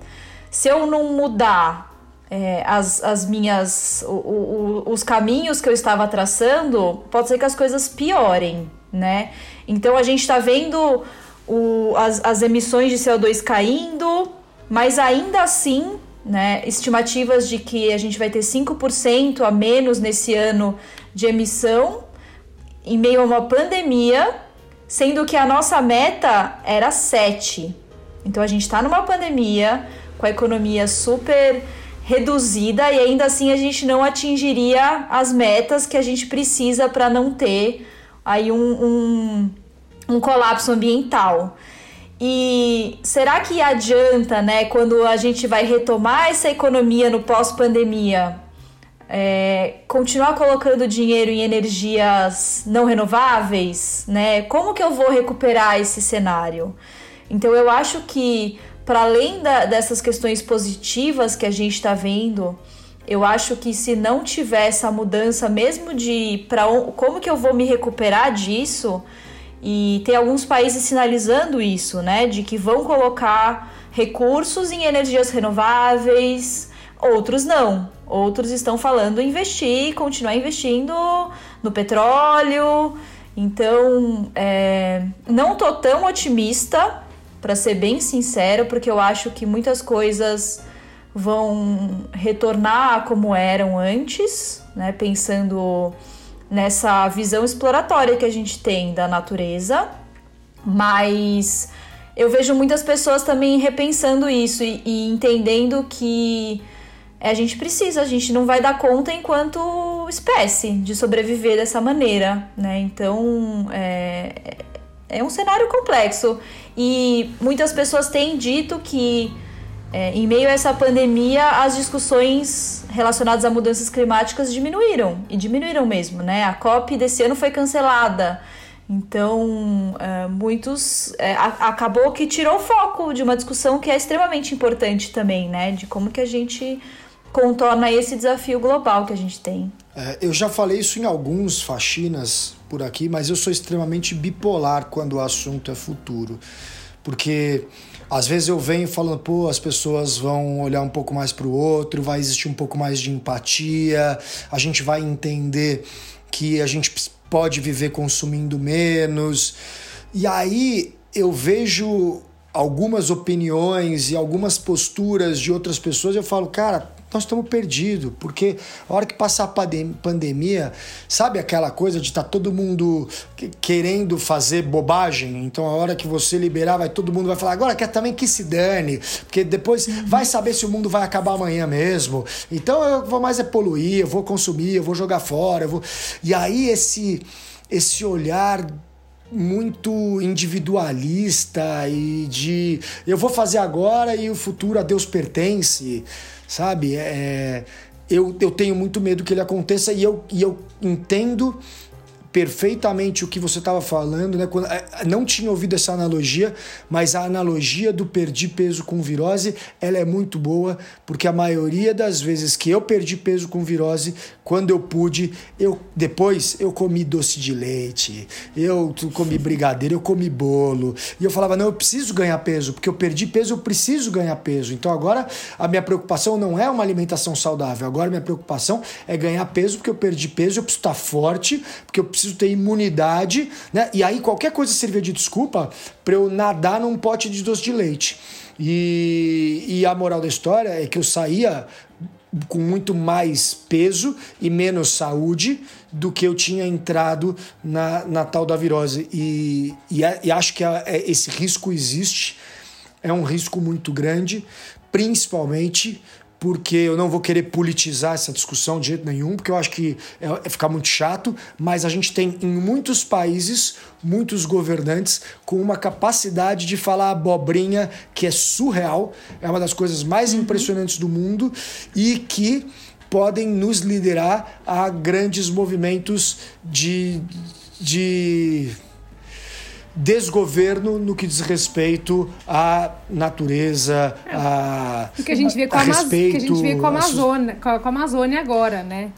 Speaker 1: Se eu não mudar é, as, as minhas o, o, os caminhos que eu estava traçando, pode ser que as coisas piorem, né? Então a gente está vendo o, as, as emissões de CO2 caindo, mas ainda assim, né, estimativas de que a gente vai ter 5% a menos nesse ano de emissão em meio a uma pandemia sendo que a nossa meta era 7. Então a gente está numa pandemia com a economia super reduzida e ainda assim a gente não atingiria as metas que a gente precisa para não ter aí um, um, um colapso ambiental. E será que adianta, né, quando a gente vai retomar essa economia no pós-pandemia, é, continuar colocando dinheiro em energias não renováveis, né? Como que eu vou recuperar esse cenário? Então eu acho que para além da, dessas questões positivas que a gente está vendo Eu acho que se não tiver essa mudança, mesmo de para como que eu vou me recuperar disso, e tem alguns países sinalizando isso, né? De que vão colocar recursos em energias renováveis, outros não. Outros estão falando investir, continuar investindo no petróleo. Então, é, não tô tão otimista, para ser bem sincero, porque eu acho que muitas coisas vão retornar como eram antes, né? Pensando nessa visão exploratória que a gente tem da natureza, mas eu vejo muitas pessoas também repensando isso e, e entendendo que a gente precisa, a gente não vai dar conta enquanto espécie de sobreviver dessa maneira, né? Então é, é um cenário complexo e muitas pessoas têm dito que é, em meio a essa pandemia, as discussões relacionadas a mudanças climáticas diminuíram, e diminuíram mesmo, né? A COP desse ano foi cancelada. Então, é, muitos. É, acabou que tirou o foco de uma discussão que é extremamente importante também, né? De como que a gente contorna esse desafio global que a gente tem.
Speaker 2: É, eu já falei isso em alguns faxinas por aqui, mas eu sou extremamente bipolar quando o assunto é futuro. Porque às vezes eu venho falando, pô, as pessoas vão olhar um pouco mais para o outro, vai existir um pouco mais de empatia, a gente vai entender que a gente pode viver consumindo menos. E aí eu vejo algumas opiniões e algumas posturas de outras pessoas, eu falo, cara, nós estamos perdidos, porque a hora que passar a pandemia, sabe aquela coisa de estar tá todo mundo querendo fazer bobagem? Então a hora que você liberar, vai todo mundo vai falar, agora quer também que se dane, porque depois uhum. vai saber se o mundo vai acabar amanhã mesmo. Então eu vou mais é poluir, eu vou consumir, eu vou jogar fora, eu vou. E aí esse esse olhar muito individualista e de eu vou fazer agora e o futuro a Deus pertence sabe? É, eu, eu tenho muito medo que ele aconteça e eu, e eu entendo perfeitamente o que você estava falando, né? Quando, é, não tinha ouvido essa analogia, mas a analogia do perdi peso com virose, ela é muito boa, porque a maioria das vezes que eu perdi peso com virose, quando eu pude, eu depois eu comi doce de leite, eu comi brigadeiro, eu comi bolo, e eu falava, não, eu preciso ganhar peso, porque eu perdi peso, eu preciso ganhar peso. Então agora a minha preocupação não é uma alimentação saudável, agora minha preocupação é ganhar peso, porque eu perdi peso, eu preciso estar forte, porque eu preciso ter imunidade, né? E aí qualquer coisa servia de desculpa para eu nadar num pote de doce de leite. E, e a moral da história é que eu saía com muito mais peso e menos saúde do que eu tinha entrado na, na tal da virose. E, e, e acho que a, é, esse risco existe, é um risco muito grande, principalmente porque eu não vou querer politizar essa discussão de jeito nenhum, porque eu acho que é, é, ficar muito chato, mas a gente tem em muitos países muitos governantes com uma capacidade de falar abobrinha que é surreal, é uma das coisas mais uhum. impressionantes do mundo e que podem nos liderar a grandes movimentos de, de desgoverno no que diz respeito à natureza, é. a
Speaker 3: o que a gente vê com a, a respeito, que a gente vê com a Amazônia, com a Amazônia agora, né?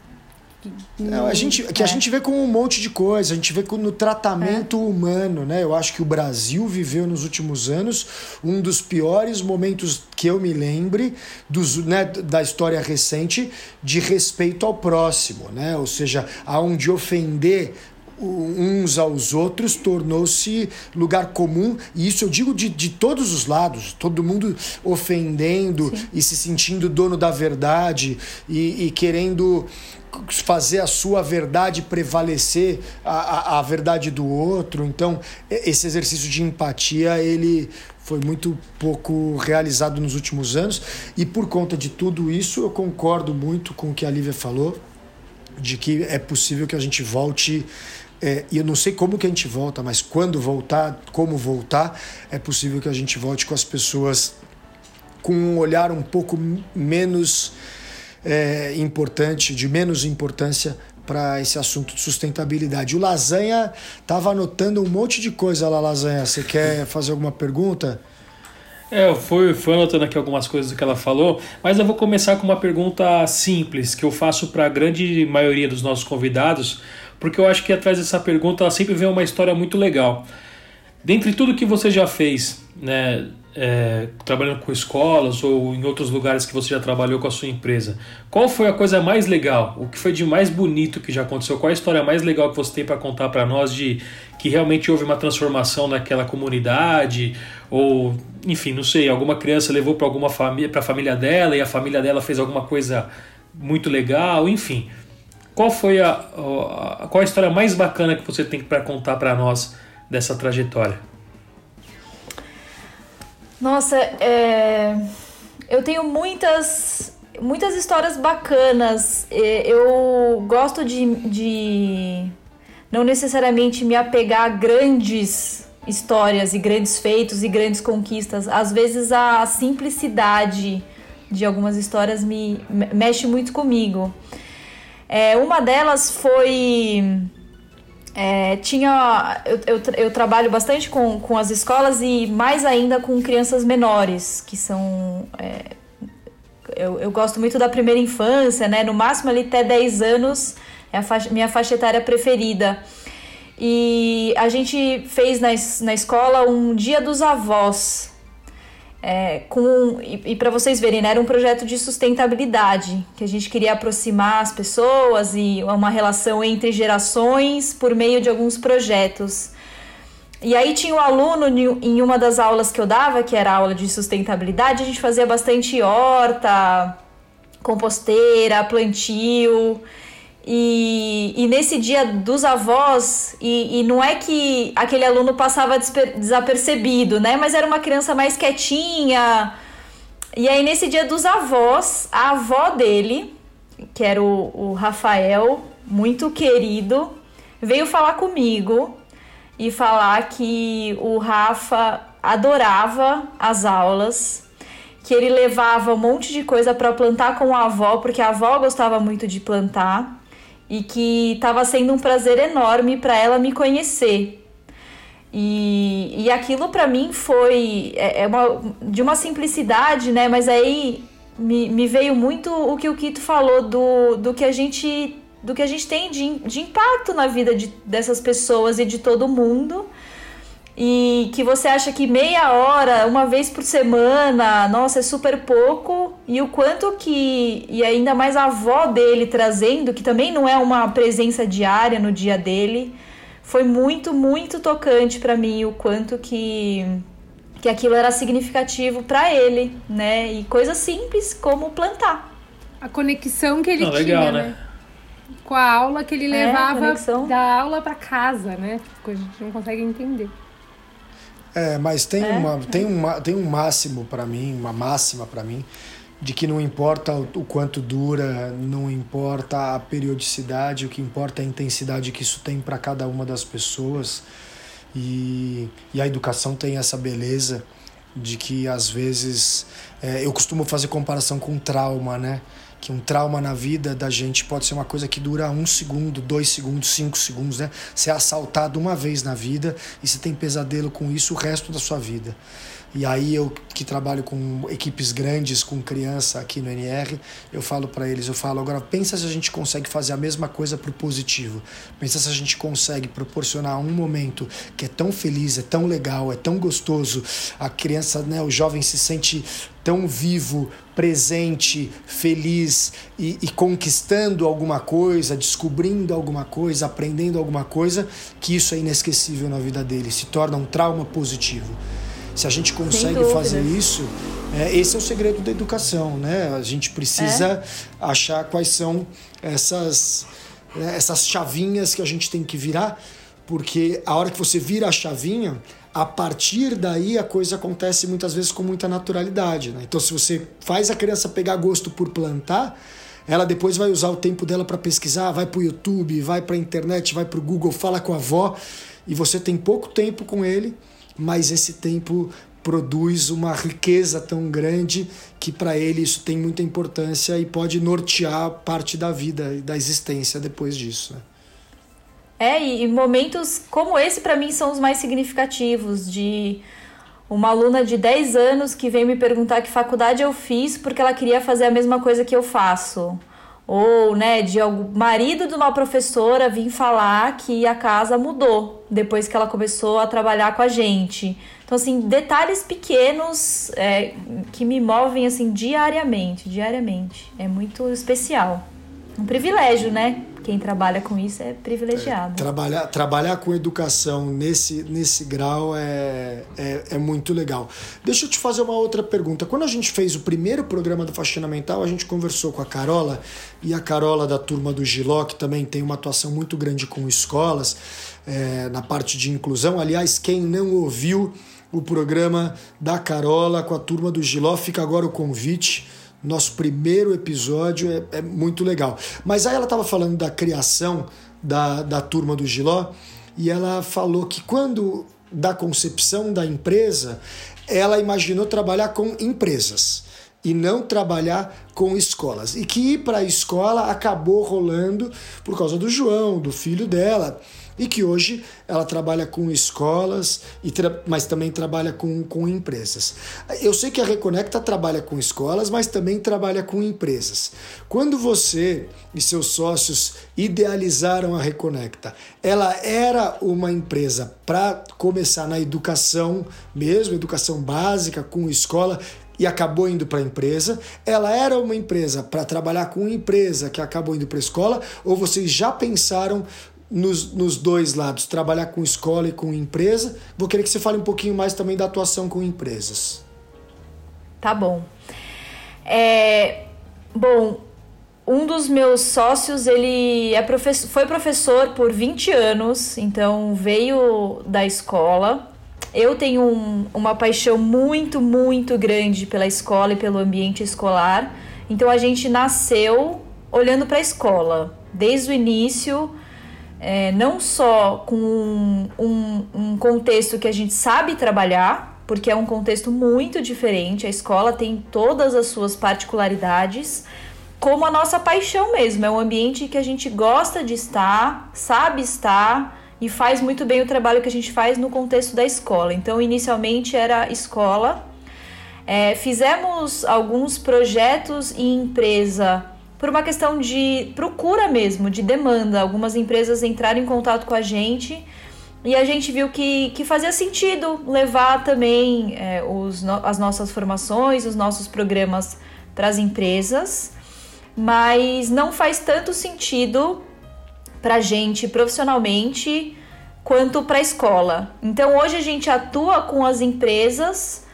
Speaker 2: Não, a gente, que é. a gente vê com um monte de coisa, a gente vê no tratamento é. humano, né? Eu acho que o Brasil viveu nos últimos anos um dos piores momentos que eu me lembre dos, né, da história recente de respeito ao próximo, né? Ou seja, aonde ofender uns aos outros tornou-se lugar comum, e isso eu digo de, de todos os lados, todo mundo ofendendo Sim. e se sentindo dono da verdade e, e querendo fazer a sua verdade prevalecer a, a, a, verdade do outro. Então, esse exercício de empatia, ele foi muito pouco realizado nos últimos anos. E por conta de tudo isso, eu concordo muito com o que a Lívia falou, de que é possível que a gente volte é, e eu não sei como que a gente volta, mas quando voltar, como voltar, é possível que a gente volte com as pessoas com um olhar um pouco menos é, importante, de menos importância para esse assunto de sustentabilidade. O Lasanha estava anotando um monte de coisa lá, Lasanha. Você quer fazer alguma pergunta?
Speaker 4: É, eu fui, fui anotando aqui algumas coisas que ela falou, mas eu vou começar com uma pergunta simples que eu faço para a grande maioria dos nossos convidados, porque eu acho que atrás dessa pergunta ela sempre vem uma história muito legal. Dentre tudo que você já fez, né, é, trabalhando com escolas ou em outros lugares que você já trabalhou com a sua empresa, qual foi a coisa mais legal? O que foi de mais bonito que já aconteceu? Qual a história mais legal que você tem para contar para nós de que realmente houve uma transformação naquela comunidade ou, enfim, não sei, alguma criança levou para alguma família, para a família dela e a família dela fez alguma coisa muito legal, enfim. Qual foi a, a qual a história mais bacana que você tem para contar para nós dessa trajetória?
Speaker 1: Nossa, é... eu tenho muitas, muitas histórias bacanas. Eu gosto de, de não necessariamente me apegar a grandes histórias e grandes feitos e grandes conquistas. Às vezes a simplicidade de algumas histórias me mexe muito comigo. É, uma delas foi é, tinha eu, eu, eu, trabalho bastante com, com as escolas e mais ainda com crianças menores, que são. É, eu, eu gosto muito da primeira infância, né? No máximo ali até 10 anos é a faixa, minha faixa etária preferida. E a gente fez na, na escola um Dia dos Avós, é, com, e, e para vocês verem, né, era um projeto de sustentabilidade, que a gente queria aproximar as pessoas e uma relação entre gerações por meio de alguns projetos. E aí tinha um aluno em uma das aulas que eu dava, que era aula de sustentabilidade, a gente fazia bastante horta, composteira, plantio. E, e nesse dia dos avós, e, e não é que aquele aluno passava desapercebido, né? Mas era uma criança mais quietinha. E aí, nesse dia dos avós, a avó dele, que era o, o Rafael, muito querido, veio falar comigo e falar que o Rafa adorava as aulas, que ele levava um monte de coisa para plantar com a avó, porque a avó gostava muito de plantar e que estava sendo um prazer enorme para ela me conhecer. E, e aquilo para mim foi é, é, uma, de uma simplicidade, né? Mas aí me, me veio muito o que o Kito falou do, do que a gente do que a gente tem de, de impacto na vida de, dessas pessoas e de todo mundo e que você acha que meia hora, uma vez por semana, nossa, é super pouco, e o quanto que, e ainda mais a avó dele trazendo, que também não é uma presença diária no dia dele, foi muito, muito tocante para mim o quanto que que aquilo era significativo para ele, né? E coisas simples como plantar.
Speaker 3: A conexão que ele não, tinha, legal, né? né? Com a aula que ele é, levava da aula para casa, né? A gente não consegue entender.
Speaker 2: É, mas tem, é? Uma, tem, uma, tem um máximo para mim, uma máxima para mim, de que não importa o quanto dura, não importa a periodicidade, o que importa é a intensidade que isso tem para cada uma das pessoas. E, e a educação tem essa beleza de que às vezes é, eu costumo fazer comparação com trauma, né? Que um trauma na vida da gente pode ser uma coisa que dura um segundo, dois segundos, cinco segundos, né? Você é assaltado uma vez na vida e você tem pesadelo com isso o resto da sua vida. E aí eu que trabalho com equipes grandes, com criança aqui no NR, eu falo para eles, eu falo, agora pensa se a gente consegue fazer a mesma coisa pro positivo. Pensa se a gente consegue proporcionar um momento que é tão feliz, é tão legal, é tão gostoso, a criança, né, o jovem se sente tão vivo, presente, feliz e, e, conquistando alguma coisa, descobrindo alguma coisa, aprendendo alguma coisa, que isso é inesquecível na vida dele, se torna um trauma positivo. Se a gente consegue fazer isso, é, esse é o segredo da educação, né? A gente precisa é. achar quais são essas, né, essas chavinhas que a gente tem que virar, porque a hora que você vira a chavinha, a partir daí a coisa acontece muitas vezes com muita naturalidade. Né? Então, se você faz a criança pegar gosto por plantar, ela depois vai usar o tempo dela para pesquisar, vai para o YouTube, vai para a internet, vai para o Google, fala com a avó, e você tem pouco tempo com ele mas esse tempo produz uma riqueza tão grande que para ele isso tem muita importância e pode nortear parte da vida e da existência depois disso. Né?
Speaker 1: É, e momentos como esse para mim são os mais significativos de uma aluna de 10 anos que veio me perguntar que faculdade eu fiz porque ela queria fazer a mesma coisa que eu faço. Ou, né, de algum marido de uma professora vir falar que a casa mudou depois que ela começou a trabalhar com a gente. Então, assim, detalhes pequenos é, que me movem, assim, diariamente, diariamente. É muito especial. Um privilégio, né? Quem trabalha com isso é privilegiado.
Speaker 2: É, trabalhar, trabalhar com educação nesse, nesse grau é, é, é, muito legal. Deixa eu te fazer uma outra pergunta. Quando a gente fez o primeiro programa do Faxina Mental, a gente conversou com a Carola, e a Carola da turma do Giló, que também tem uma atuação muito grande com escolas, é, na parte de inclusão. Aliás, quem não ouviu o programa da Carola com a turma do Giló, fica agora o convite nosso primeiro episódio é, é muito legal. Mas aí ela estava falando da criação da, da turma do Giló e ela falou que quando da concepção da empresa, ela imaginou trabalhar com empresas e não trabalhar com escolas. E que ir para a escola acabou rolando por causa do João, do filho dela e que hoje ela trabalha com escolas, e mas também trabalha com, com empresas. Eu sei que a Reconecta trabalha com escolas, mas também trabalha com empresas. Quando você e seus sócios idealizaram a Reconecta, ela era uma empresa para começar na educação mesmo, educação básica, com escola, e acabou indo para a empresa. Ela era uma empresa para trabalhar com empresa que acabou indo para a escola, ou vocês já pensaram nos, nos dois lados, trabalhar com escola e com empresa. Vou querer que você fale um pouquinho mais também da atuação com empresas.
Speaker 1: Tá bom. É, bom, um dos meus sócios, ele é professor, foi professor por 20 anos, então veio da escola. Eu tenho um, uma paixão muito, muito grande pela escola e pelo ambiente escolar. Então a gente nasceu olhando para a escola. Desde o início, é, não só com um, um, um contexto que a gente sabe trabalhar, porque é um contexto muito diferente, a escola tem todas as suas particularidades, como a nossa paixão mesmo, é um ambiente que a gente gosta de estar, sabe estar e faz muito bem o trabalho que a gente faz no contexto da escola. Então, inicialmente era escola. É, fizemos alguns projetos em empresa por uma questão de procura mesmo, de demanda. Algumas empresas entraram em contato com a gente e a gente viu que, que fazia sentido levar também é, os, as nossas formações, os nossos programas para as empresas, mas não faz tanto sentido para a gente profissionalmente quanto para a escola. Então hoje a gente atua com as empresas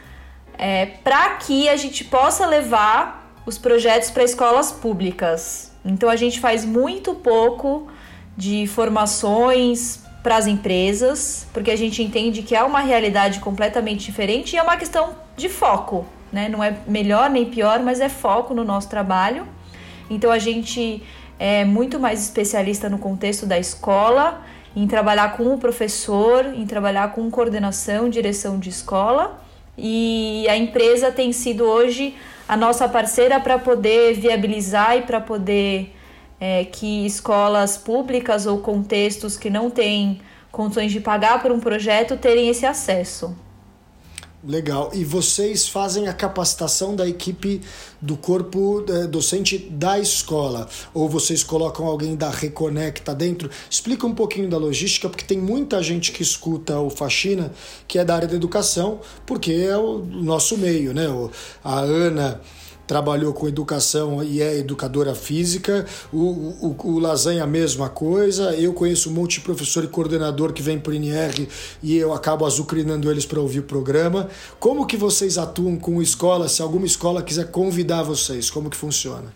Speaker 1: é, para que a gente possa levar os projetos para escolas públicas. Então a gente faz muito pouco de formações para as empresas, porque a gente entende que é uma realidade completamente diferente e é uma questão de foco, né? Não é melhor nem pior, mas é foco no nosso trabalho. Então a gente é muito mais especialista no contexto da escola, em trabalhar com o professor, em trabalhar com coordenação, direção de escola. E a empresa tem sido hoje a nossa parceira para poder viabilizar e para poder é, que escolas públicas ou contextos que não têm condições de pagar por um projeto terem esse acesso.
Speaker 2: Legal. E vocês fazem a capacitação da equipe do corpo é, docente da escola? Ou vocês colocam alguém da Reconecta dentro? Explica um pouquinho da logística, porque tem muita gente que escuta o Faxina que é da área da educação, porque é o nosso meio, né? A Ana trabalhou com educação e é educadora física, o, o, o Lasanha a mesma coisa, eu conheço um monte de professor e coordenador que vem para o INR e eu acabo azucrinando eles para ouvir o programa. Como que vocês atuam com escola, se alguma escola quiser convidar vocês, como que funciona?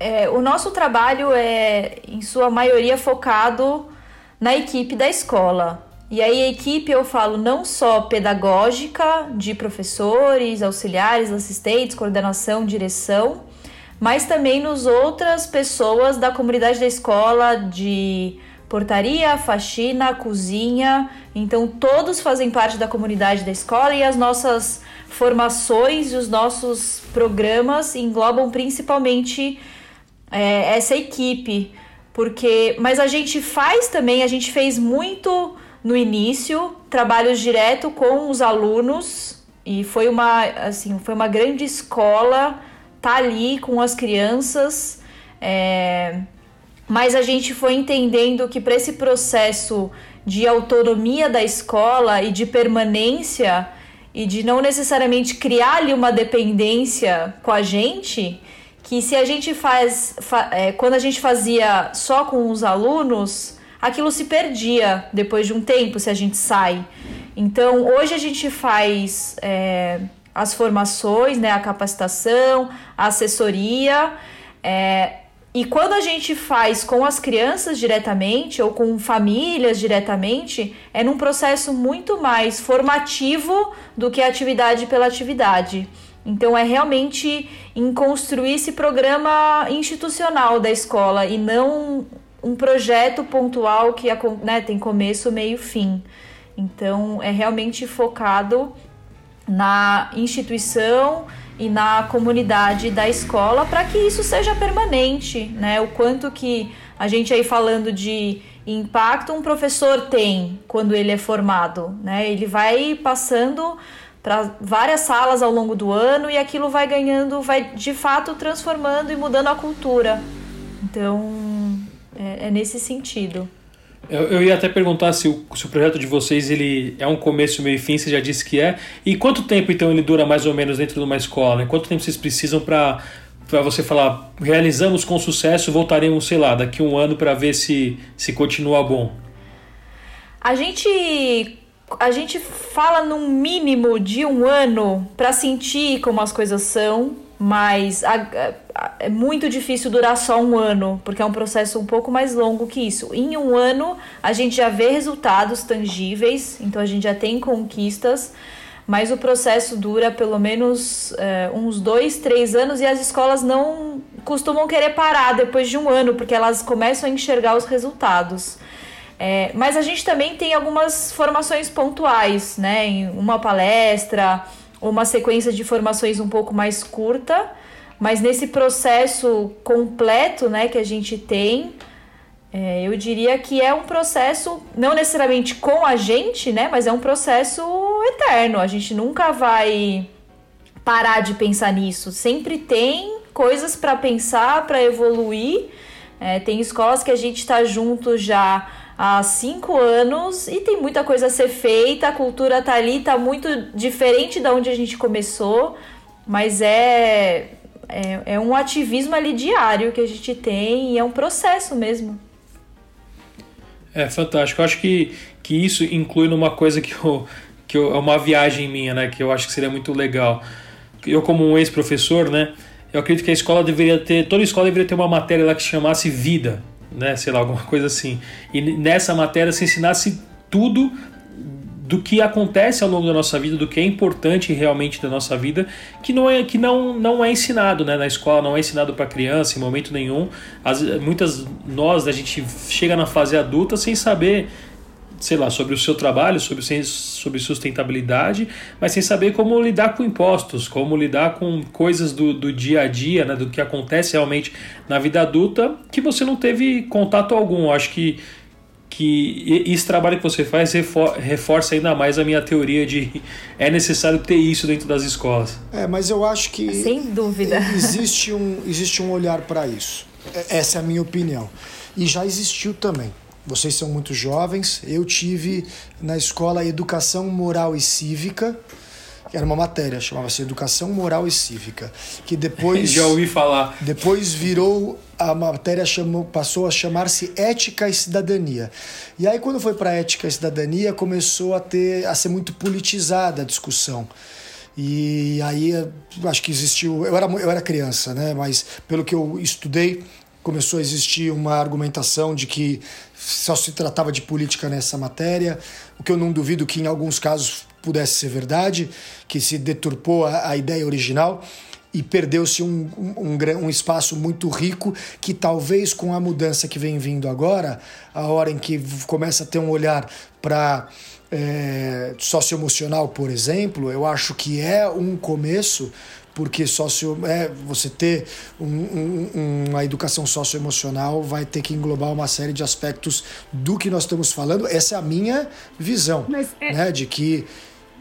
Speaker 1: É, o nosso trabalho é, em sua maioria, focado na equipe da escola. E aí a equipe eu falo não só pedagógica, de professores, auxiliares, assistentes, coordenação, direção, mas também nos outras pessoas da comunidade da escola de portaria, faxina, cozinha. Então todos fazem parte da comunidade da escola e as nossas formações e os nossos programas englobam principalmente é, essa equipe, porque mas a gente faz também, a gente fez muito no início, trabalhos direto com os alunos e foi uma assim foi uma grande escola tá ali com as crianças é, mas a gente foi entendendo que para esse processo de autonomia da escola e de permanência e de não necessariamente criar ali uma dependência com a gente, que se a gente faz, fa, é, quando a gente fazia só com os alunos, aquilo se perdia depois de um tempo se a gente sai. Então hoje a gente faz é, as formações, né, a capacitação, a assessoria. É, e quando a gente faz com as crianças diretamente ou com famílias diretamente, é num processo muito mais formativo do que atividade pela atividade. Então é realmente em construir esse programa institucional da escola e não um projeto pontual que né, tem começo, meio, fim. Então é realmente focado na instituição e na comunidade da escola para que isso seja permanente, né? O quanto que a gente aí falando de impacto um professor tem quando ele é formado, né? Ele vai passando para várias salas ao longo do ano e aquilo vai ganhando, vai de fato transformando e mudando a cultura. Então é, é nesse sentido.
Speaker 4: Eu, eu ia até perguntar se o, se o projeto de vocês ele é um começo, meio e fim, você já disse que é. E quanto tempo então ele dura mais ou menos dentro de uma escola? Né? Quanto tempo vocês precisam para para você falar, realizamos com sucesso, voltaremos, sei lá, daqui a um ano para ver se, se continua bom?
Speaker 1: A gente a gente fala num mínimo de um ano para sentir como as coisas são, mas a, a, é muito difícil durar só um ano, porque é um processo um pouco mais longo que isso. Em um ano, a gente já vê resultados tangíveis, então a gente já tem conquistas, mas o processo dura pelo menos é, uns dois, três anos e as escolas não costumam querer parar depois de um ano, porque elas começam a enxergar os resultados. É, mas a gente também tem algumas formações pontuais, né? Em uma palestra uma sequência de formações um pouco mais curta, mas nesse processo completo né, que a gente tem, é, eu diria que é um processo, não necessariamente com a gente, né, mas é um processo eterno. A gente nunca vai parar de pensar nisso. Sempre tem coisas para pensar, para evoluir. É, tem escolas que a gente está junto já há cinco anos e tem muita coisa a ser feita. A cultura tá ali, tá muito diferente da onde a gente começou, mas é, é, é um ativismo ali diário que a gente tem e é um processo mesmo.
Speaker 4: É fantástico. Eu acho que, que isso inclui numa coisa que eu, que eu, é uma viagem minha, né? Que eu acho que seria muito legal. Eu, como um ex-professor, né? Eu acredito que a escola deveria ter, toda escola deveria ter uma matéria lá que se chamasse vida, né? Sei lá, alguma coisa assim. E nessa matéria se ensinasse tudo do que acontece ao longo da nossa vida, do que é importante realmente da nossa vida, que não é que não, não é ensinado, né, na escola, não é ensinado para criança em momento nenhum. As, muitas nós a gente chega na fase adulta sem saber sei lá, sobre o seu trabalho, sobre, sobre sustentabilidade, mas sem saber como lidar com impostos, como lidar com coisas do, do dia a dia, né, do que acontece realmente na vida adulta, que você não teve contato algum. Eu acho que, que esse trabalho que você faz reforça ainda mais a minha teoria de é necessário ter isso dentro das escolas.
Speaker 2: É, mas eu acho que.
Speaker 1: Sem dúvida.
Speaker 2: Existe um, existe um olhar para isso. É, essa é a minha opinião. E já existiu também. Vocês são muito jovens. Eu tive na escola Educação Moral e Cívica. Era uma matéria, chamava-se Educação Moral e Cívica, que depois
Speaker 4: já ouvi falar.
Speaker 2: Depois virou a matéria chamou, passou a chamar-se Ética e Cidadania. E aí quando foi para Ética e Cidadania, começou a ter a ser muito politizada a discussão. E aí acho que existiu, eu era eu era criança, né, mas pelo que eu estudei, começou a existir uma argumentação de que só se tratava de política nessa matéria, o que eu não duvido que em alguns casos pudesse ser verdade, que se deturpou a, a ideia original e perdeu-se um, um, um, espaço muito rico que talvez com a mudança que vem vindo agora, a hora em que começa a ter um olhar para é, socioemocional, por exemplo, eu acho que é um começo porque socio, é, você ter um, um, uma educação socioemocional vai ter que englobar uma série de aspectos do que nós estamos falando. Essa é a minha visão, é... né, de que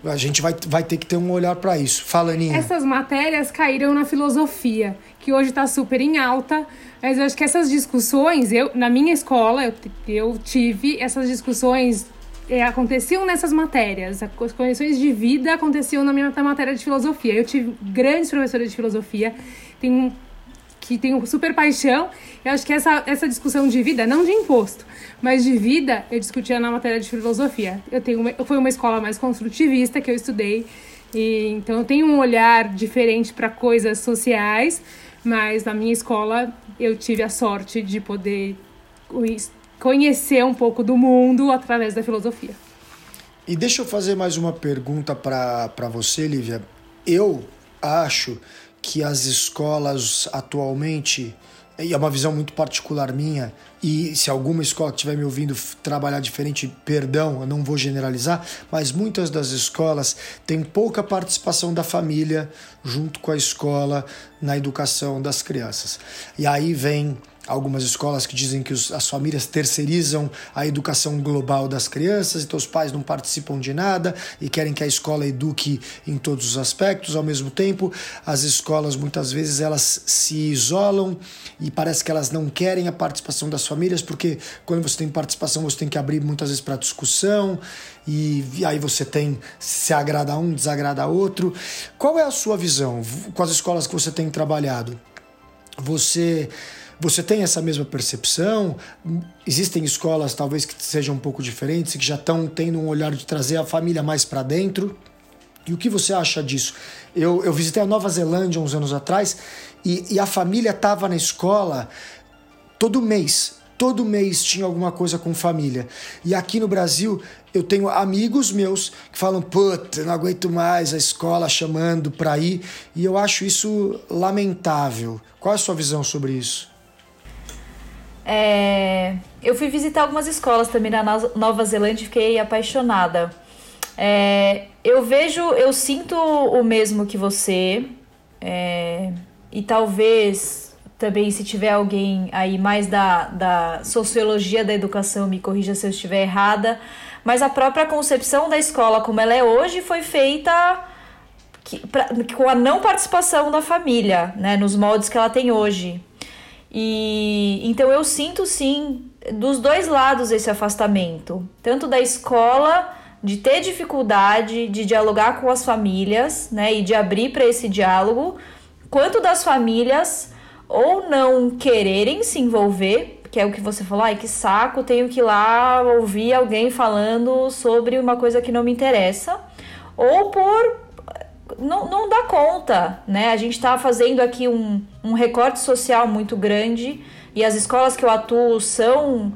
Speaker 2: a gente vai, vai ter que ter um olhar para isso. Fala, Aninha.
Speaker 3: Essas matérias caíram na filosofia, que hoje está super em alta. Mas eu acho que essas discussões, eu, na minha escola, eu, eu tive essas discussões é, aconteciam nessas matérias. As condições de vida aconteciam na minha matéria de filosofia. Eu tive grandes professores de filosofia tem, que tenho super paixão. Eu acho que essa, essa discussão de vida, não de imposto, mas de vida, eu discutia na matéria de filosofia. Eu tenho uma, foi uma escola mais construtivista que eu estudei. E, então eu tenho um olhar diferente para coisas sociais, mas na minha escola eu tive a sorte de poder conhecer um pouco do mundo através da filosofia.
Speaker 2: E deixa eu fazer mais uma pergunta para você, Lívia. Eu acho que as escolas atualmente, e é uma visão muito particular minha, e se alguma escola estiver me ouvindo trabalhar diferente, perdão, eu não vou generalizar, mas muitas das escolas têm pouca participação da família junto com a escola na educação das crianças. E aí vem algumas escolas que dizem que os, as famílias terceirizam a educação global das crianças, então os pais não participam de nada e querem que a escola eduque em todos os aspectos. Ao mesmo tempo, as escolas muitas vezes elas se isolam e parece que elas não querem a participação das famílias, porque quando você tem participação você tem que abrir muitas vezes para discussão e, e aí você tem se agrada um, desagrada outro. Qual é a sua visão com as escolas que você tem trabalhado? Você você tem essa mesma percepção? Existem escolas talvez que sejam um pouco diferentes, que já estão tendo um olhar de trazer a família mais para dentro? E o que você acha disso? Eu, eu visitei a Nova Zelândia uns anos atrás e, e a família estava na escola todo mês. Todo mês tinha alguma coisa com família. E aqui no Brasil, eu tenho amigos meus que falam: puta, não aguento mais a escola chamando para ir. E eu acho isso lamentável. Qual é a sua visão sobre isso?
Speaker 1: É, eu fui visitar algumas escolas também na Nova Zelândia e fiquei apaixonada. É, eu vejo, eu sinto o mesmo que você. É, e talvez também, se tiver alguém aí mais da, da sociologia da educação, me corrija se eu estiver errada. Mas a própria concepção da escola como ela é hoje foi feita que, pra, com a não participação da família, né, nos moldes que ela tem hoje. E então eu sinto sim dos dois lados esse afastamento, tanto da escola de ter dificuldade de dialogar com as famílias, né, e de abrir para esse diálogo, quanto das famílias ou não quererem se envolver, que é o que você falou, ai que saco, tenho que ir lá ouvir alguém falando sobre uma coisa que não me interessa, ou por não, não dá conta, né? A gente está fazendo aqui um, um recorte social muito grande e as escolas que eu atuo são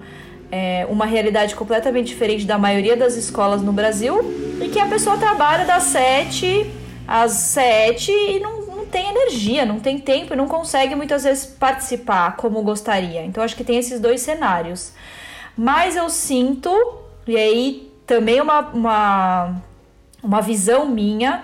Speaker 1: é, uma realidade completamente diferente da maioria das escolas no Brasil e que a pessoa trabalha das sete às sete e não, não tem energia, não tem tempo e não consegue muitas vezes participar como gostaria. Então acho que tem esses dois cenários. Mas eu sinto, e aí também uma, uma, uma visão minha,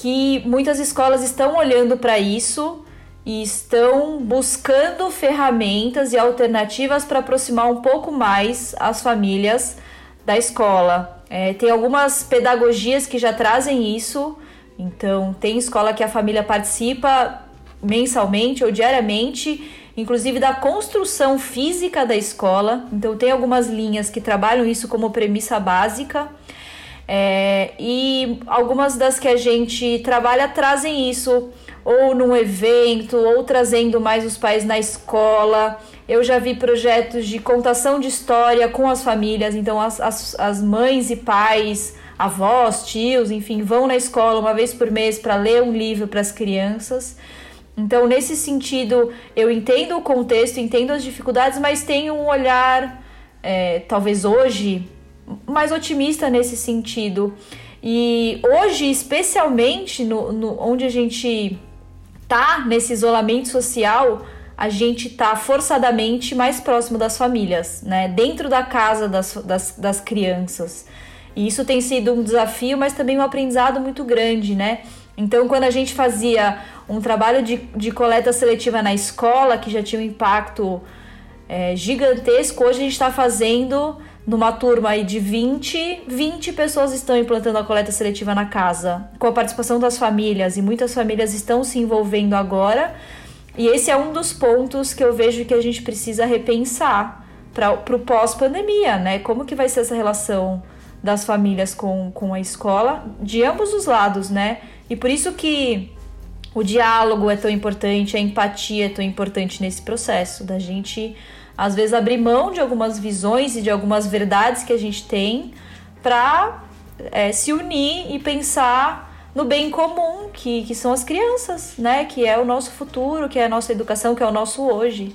Speaker 1: que muitas escolas estão olhando para isso e estão buscando ferramentas e alternativas para aproximar um pouco mais as famílias da escola. É, tem algumas pedagogias que já trazem isso, então tem escola que a família participa mensalmente ou diariamente, inclusive da construção física da escola. Então tem algumas linhas que trabalham isso como premissa básica. É, e algumas das que a gente trabalha trazem isso, ou num evento, ou trazendo mais os pais na escola. Eu já vi projetos de contação de história com as famílias, então as, as, as mães e pais, avós, tios, enfim, vão na escola uma vez por mês para ler um livro para as crianças. Então, nesse sentido, eu entendo o contexto, entendo as dificuldades, mas tenho um olhar, é, talvez hoje, mais otimista nesse sentido. E hoje, especialmente no, no onde a gente tá nesse isolamento social, a gente tá forçadamente mais próximo das famílias, né? Dentro da casa das, das, das crianças. E isso tem sido um desafio, mas também um aprendizado muito grande, né? Então, quando a gente fazia um trabalho de, de coleta seletiva na escola, que já tinha um impacto é, gigantesco, hoje a gente está fazendo numa turma aí de 20, 20 pessoas estão implantando a coleta seletiva na casa, com a participação das famílias, e muitas famílias estão se envolvendo agora. E esse é um dos pontos que eu vejo que a gente precisa repensar para o pós-pandemia, né? Como que vai ser essa relação das famílias com, com a escola, de ambos os lados, né? E por isso que o diálogo é tão importante, a empatia é tão importante nesse processo, da gente às vezes abrir mão de algumas visões e de algumas verdades que a gente tem para é, se unir e pensar no bem comum, que, que são as crianças, né? Que é o nosso futuro, que é a nossa educação, que é o nosso hoje.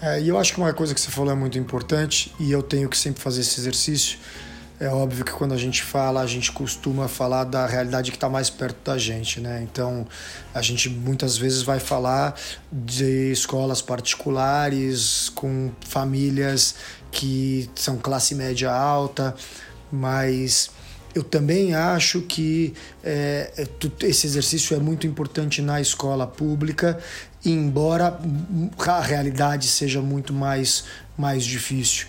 Speaker 2: É, e eu acho que uma coisa que você falou é muito importante, e eu tenho que sempre fazer esse exercício, é óbvio que quando a gente fala, a gente costuma falar da realidade que está mais perto da gente, né? Então, a gente muitas vezes vai falar de escolas particulares com famílias que são classe média alta, mas eu também acho que é, é esse exercício é muito importante na escola pública, embora a realidade seja muito mais, mais difícil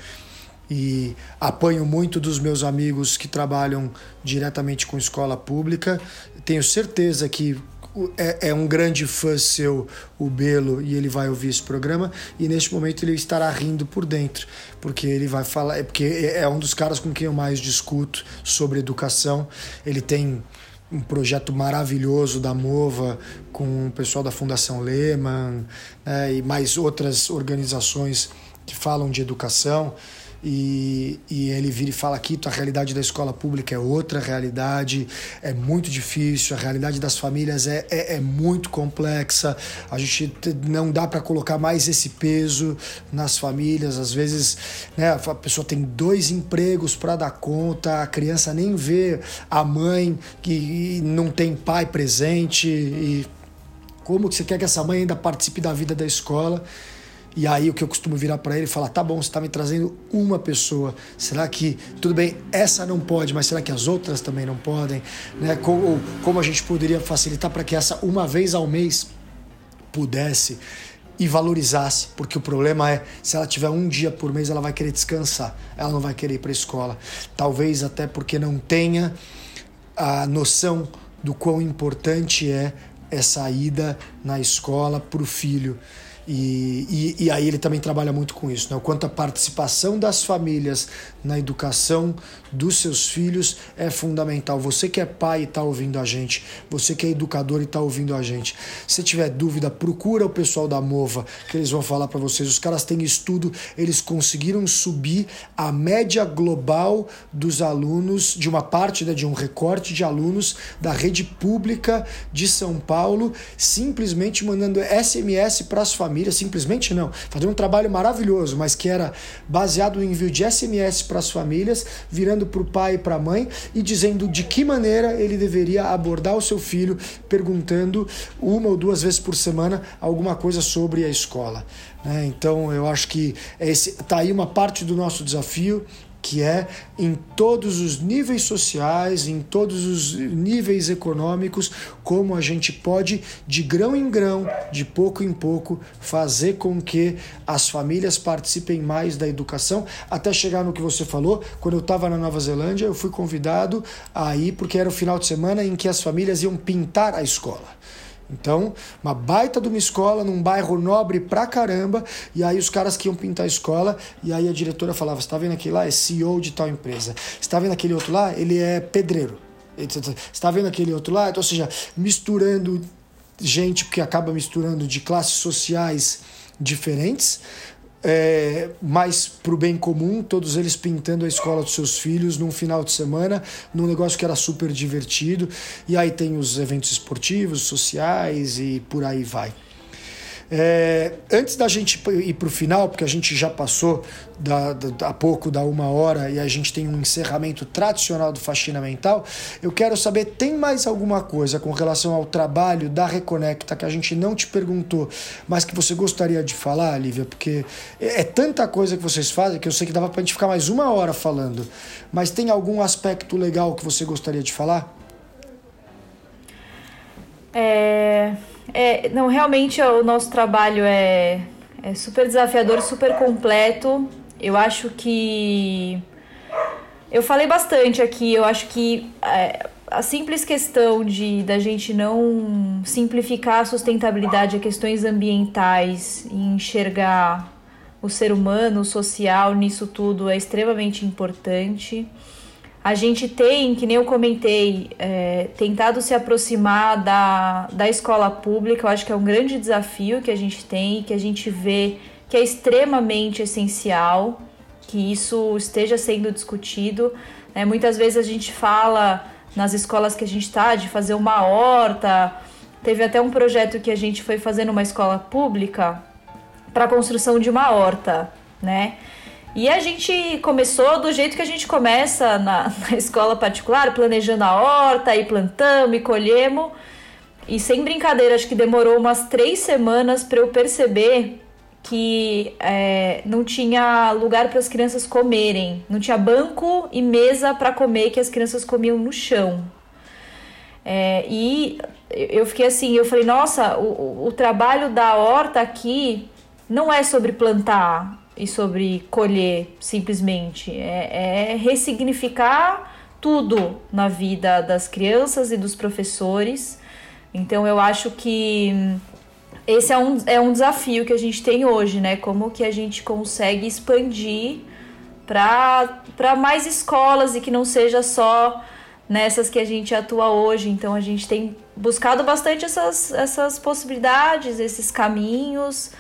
Speaker 2: e apanho muito dos meus amigos que trabalham diretamente com escola pública. Tenho certeza que é, é, um grande fã seu, o Belo, e ele vai ouvir esse programa, e neste momento ele estará rindo por dentro, porque ele vai falar, é porque é, é um dos caras com quem eu mais discuto sobre educação. Ele tem um projeto maravilhoso da Mova com o pessoal da Fundação Lehman né, e mais outras organizações que falam de educação. E, e ele vira e fala aqui, a realidade da escola pública é outra realidade, é muito difícil, a realidade das famílias é, é, é muito complexa, a gente não dá para colocar mais esse peso nas famílias, às vezes né, a pessoa tem dois empregos para dar conta, a criança nem vê a mãe que não tem pai presente. E como que você quer que essa mãe ainda participe da vida da escola? E aí o que eu costumo virar para ele e falar: tá bom, você está me trazendo uma pessoa. Será que, tudo bem, essa não pode, mas será que as outras também não podem? Né? Como, como a gente poderia facilitar para que essa uma vez ao mês pudesse e valorizasse, porque o problema é se ela tiver um dia por mês ela vai querer descansar, ela não vai querer ir para a escola, talvez até porque não tenha a noção do quão importante é essa ida na escola para o filho. E, e, e, aí ele também trabalha muito com isso, né? o quanto a participação das famílias na educação dos seus filhos é fundamental. Você que é pai e está ouvindo a gente, você que é educador e está ouvindo a gente, se tiver dúvida, procura o pessoal da Mova, que eles vão falar para vocês. Os caras têm estudo, eles conseguiram subir a média global dos alunos, de uma parte, né, de um recorte de alunos da rede pública de São Paulo, simplesmente mandando SMS para as famílias simplesmente não. Fazendo um trabalho maravilhoso, mas que era baseado no envio de SMS para as famílias, virando para o pai e para a mãe e dizendo de que maneira ele deveria abordar o seu filho, perguntando uma ou duas vezes por semana alguma coisa sobre a escola. Né? Então eu acho que está aí uma parte do nosso desafio que é em todos os níveis sociais, em todos os níveis econômicos, como a gente pode, de grão em grão, de pouco em pouco, fazer com que as famílias participem mais da educação, até chegar no que você falou. Quando eu estava na Nova Zelândia, eu fui convidado a ir, porque era o final de semana em que as famílias iam pintar a escola. Então, uma baita de uma escola num bairro nobre pra caramba, e aí os caras que iam pintar a escola, e aí a diretora falava: Você tá vendo aquele lá? É CEO de tal empresa. Você tá vendo aquele outro lá? Ele é pedreiro. Você tá vendo aquele outro lá? Então, ou seja, misturando gente que acaba misturando de classes sociais diferentes, é, mais para o bem comum, todos eles pintando a escola dos seus filhos num final de semana, num negócio que era super divertido. E aí tem os eventos esportivos, sociais e por aí vai. É, antes da gente ir para o final, porque a gente já passou da, da, há pouco da uma hora e a gente tem um encerramento tradicional do Faxina Mental, eu quero saber, tem mais alguma coisa com relação ao trabalho da Reconecta que a gente não te perguntou, mas que você gostaria de falar, Lívia? Porque é, é tanta coisa que vocês fazem que eu sei que dava para a gente ficar mais uma hora falando, mas tem algum aspecto legal que você gostaria de falar?
Speaker 1: É, é, não, realmente o nosso trabalho é, é super desafiador, super completo. Eu acho que. Eu falei bastante aqui, eu acho que é, a simples questão de da gente não simplificar a sustentabilidade a questões ambientais e enxergar o ser humano, o social nisso tudo é extremamente importante. A gente tem, que nem eu comentei, é, tentado se aproximar da, da escola pública. Eu acho que é um grande desafio que a gente tem, que a gente vê que é extremamente essencial que isso esteja sendo discutido. É, muitas vezes a gente fala nas escolas que a gente está de fazer uma horta. Teve até um projeto que a gente foi fazer numa escola pública para a construção de uma horta, né? E a gente começou do jeito que a gente começa na, na escola particular, planejando a horta, e plantamos e colhemos. E sem brincadeira, acho que demorou umas três semanas para eu perceber que é, não tinha lugar para as crianças comerem, não tinha banco e mesa para comer que as crianças comiam no chão. É, e eu fiquei assim, eu falei, nossa, o, o trabalho da horta aqui não é sobre plantar, e sobre colher simplesmente. É, é ressignificar tudo na vida das crianças e dos professores. Então eu acho que esse é um, é um desafio que a gente tem hoje, né? Como que a gente consegue expandir para mais escolas e que não seja só nessas que a gente atua hoje. Então a gente tem buscado bastante essas, essas possibilidades, esses caminhos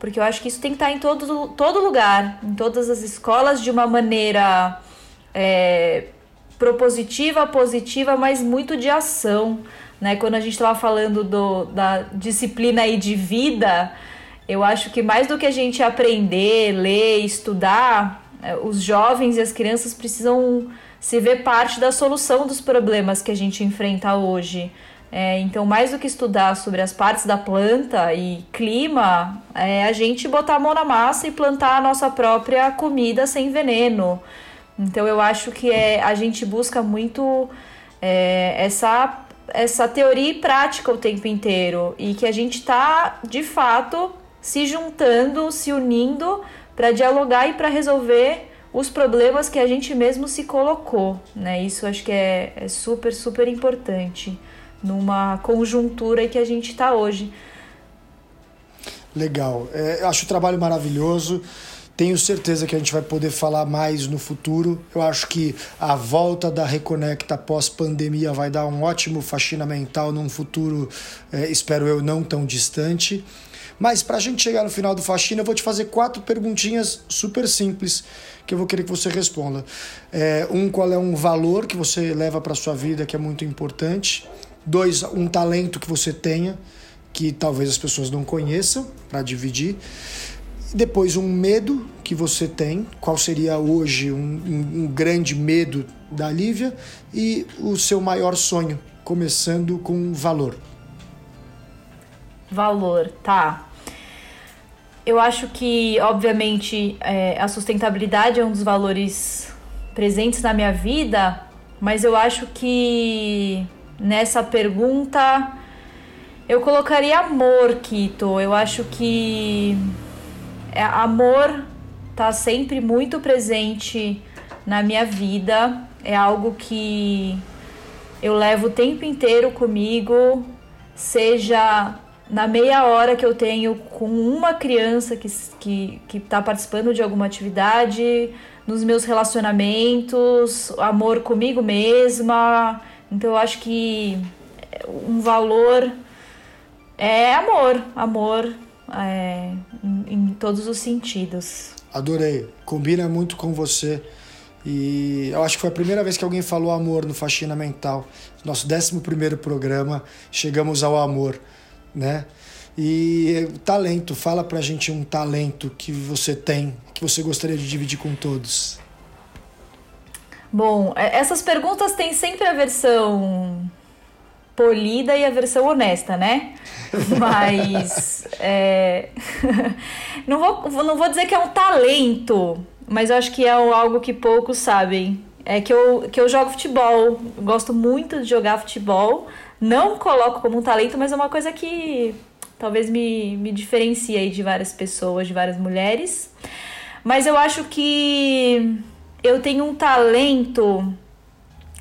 Speaker 1: porque eu acho que isso tem que estar em todo, todo lugar, em todas as escolas, de uma maneira é, propositiva, positiva, mas muito de ação. Né? Quando a gente estava falando do, da disciplina aí de vida, eu acho que mais do que a gente aprender, ler, estudar, é, os jovens e as crianças precisam se ver parte da solução dos problemas que a gente enfrenta hoje. É, então, mais do que estudar sobre as partes da planta e clima, é a gente botar a mão na massa e plantar a nossa própria comida sem veneno. Então, eu acho que é, a gente busca muito é, essa, essa teoria e prática o tempo inteiro e que a gente está, de fato, se juntando, se unindo para dialogar e para resolver os problemas que a gente mesmo se colocou. Né? Isso acho que é, é super, super importante numa conjuntura que a gente está hoje.
Speaker 2: Legal. É, acho o trabalho maravilhoso. Tenho certeza que a gente vai poder falar mais no futuro. Eu acho que a volta da Reconecta pós-pandemia vai dar um ótimo faxina mental num futuro, é, espero eu, não tão distante. Mas para a gente chegar no final do faxina, eu vou te fazer quatro perguntinhas super simples que eu vou querer que você responda. É, um, qual é um valor que você leva para sua vida que é muito importante? Dois, um talento que você tenha, que talvez as pessoas não conheçam, para dividir. Depois, um medo que você tem, qual seria hoje um, um, um grande medo da Lívia, e o seu maior sonho, começando com valor.
Speaker 1: Valor, tá. Eu acho que, obviamente, é, a sustentabilidade é um dos valores presentes na minha vida, mas eu acho que nessa pergunta eu colocaria amor, Kito. Eu acho que é, amor tá sempre muito presente na minha vida. É algo que eu levo o tempo inteiro comigo, seja na meia hora que eu tenho com uma criança que está que, que tá participando de alguma atividade, nos meus relacionamentos, amor comigo mesma, então eu acho que um valor é amor, amor é, em, em todos os sentidos.
Speaker 2: Adorei, combina muito com você. E eu acho que foi a primeira vez que alguém falou amor no Faxina Mental. Nosso 11 programa, chegamos ao amor, né? E talento, fala pra gente um talento que você tem, que você gostaria de dividir com todos.
Speaker 1: Bom, é, essas perguntas têm sempre a versão polida e a versão honesta, né? Mas é... não, vou, não vou dizer que é um talento, mas eu acho que é algo que poucos sabem. É que eu, que eu jogo futebol, eu gosto muito de jogar futebol, não coloco como um talento, mas é uma coisa que talvez me, me diferencie aí de várias pessoas, de várias mulheres. Mas eu acho que eu tenho um talento.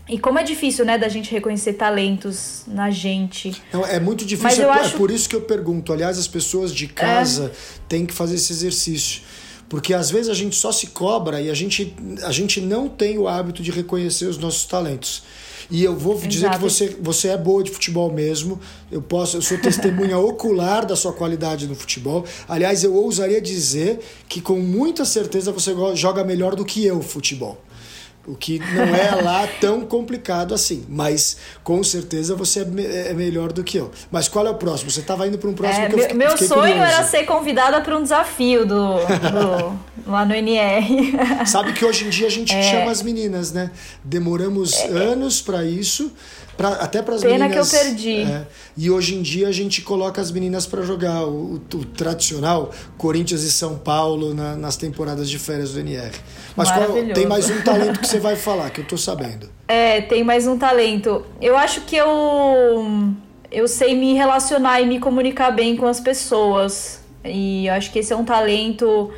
Speaker 1: E como é difícil, né, da gente reconhecer talentos na gente.
Speaker 2: Não, é muito difícil, é, é, acho... por isso que eu pergunto. Aliás, as pessoas de casa é... têm que fazer esse exercício. Porque às vezes a gente só se cobra e a gente, a gente não tem o hábito de reconhecer os nossos talentos. E eu vou dizer Exato. que você, você é boa de futebol mesmo. Eu posso, eu sou testemunha ocular da sua qualidade no futebol. Aliás, eu ousaria dizer que com muita certeza você joga melhor do que eu futebol. O que não é lá tão complicado assim. Mas com certeza você é, me é melhor do que eu. Mas qual é o próximo? Você estava indo para um próximo é,
Speaker 1: que eu fiquei, Meu sonho curioso. era ser convidada para um desafio do, do, lá no NR.
Speaker 2: Sabe que hoje em dia a gente é. chama as meninas, né? Demoramos é. anos para isso. Pra, até para as
Speaker 1: meninas.
Speaker 2: Pena
Speaker 1: que eu perdi. É,
Speaker 2: e hoje em dia a gente coloca as meninas para jogar o, o, o, tradicional Corinthians e São Paulo na, nas temporadas de férias do NR. Mas qual, tem mais um talento que você vai falar, que eu tô sabendo.
Speaker 1: É, tem mais um talento. Eu acho que eu, eu sei me relacionar e me comunicar bem com as pessoas. E eu acho que esse é um talento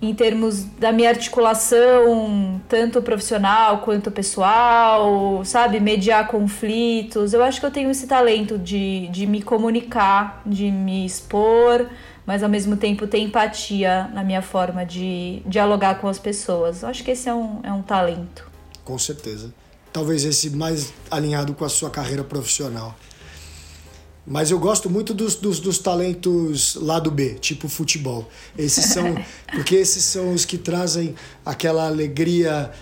Speaker 1: em termos da minha articulação, tanto profissional quanto pessoal, sabe? Mediar conflitos. Eu acho que eu tenho esse talento de, de me comunicar, de me expor, mas ao mesmo tempo ter empatia na minha forma de dialogar com as pessoas. Eu acho que esse é um, é um talento.
Speaker 2: Com certeza. Talvez esse mais alinhado com a sua carreira profissional. Mas eu gosto muito dos, dos, dos talentos lado B, tipo futebol. Esses são. porque esses são os que trazem aquela alegria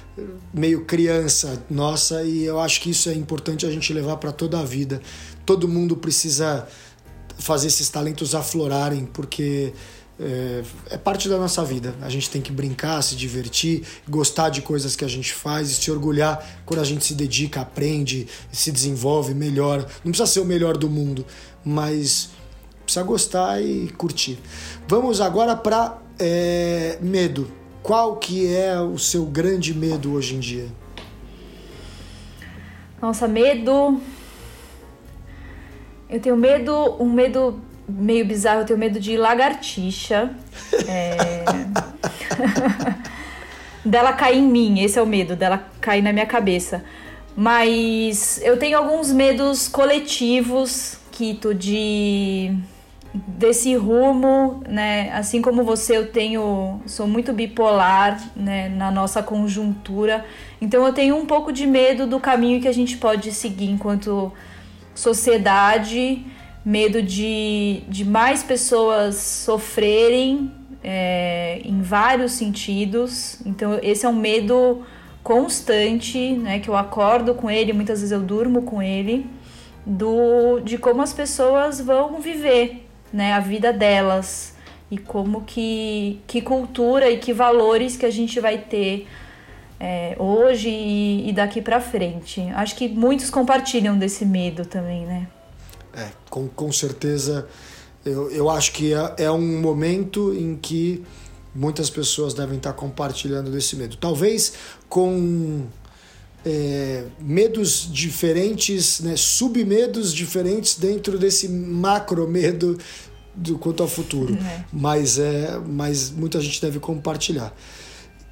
Speaker 2: meio criança nossa, e eu acho que isso é importante a gente levar para toda a vida. Todo mundo precisa fazer esses talentos aflorarem, porque é, é, parte da nossa vida. A gente tem que brincar, se divertir, gostar de coisas que a gente faz e se orgulhar quando a gente se dedica, aprende, se desenvolve, melhora. Não precisa ser o melhor do mundo, mas precisa gostar e curtir. Vamos agora para é, medo. Qual que é o seu grande medo hoje em dia?
Speaker 1: Nossa, medo. Eu tenho medo, um medo meio bizarro, eu tenho medo de lagartixa. É... dela cair em mim, esse é o medo, dela cair na minha cabeça. Mas eu tenho alguns medos coletivos, Kito, de desse rumo, né? Assim como você, eu tenho, sou muito bipolar, né? Na nossa conjuntura, então eu tenho um pouco de medo do caminho que a gente pode seguir enquanto sociedade medo de, de mais pessoas sofrerem é, em vários sentidos. Então, esse é um medo constante, né? Que eu acordo com ele, muitas vezes eu durmo com ele, do, de como as pessoas vão viver né, a vida delas e como que, que cultura e que valores que a gente vai ter é, hoje e, e daqui para frente. Acho que muitos compartilham desse medo também, né?
Speaker 2: É, com, com certeza. Eu, eu acho que é, é um momento em que muitas pessoas devem estar compartilhando desse medo. Talvez com é, medos diferentes, né, submedos diferentes dentro desse macro medo do quanto ao futuro. É. Mas, é, mas muita gente deve compartilhar.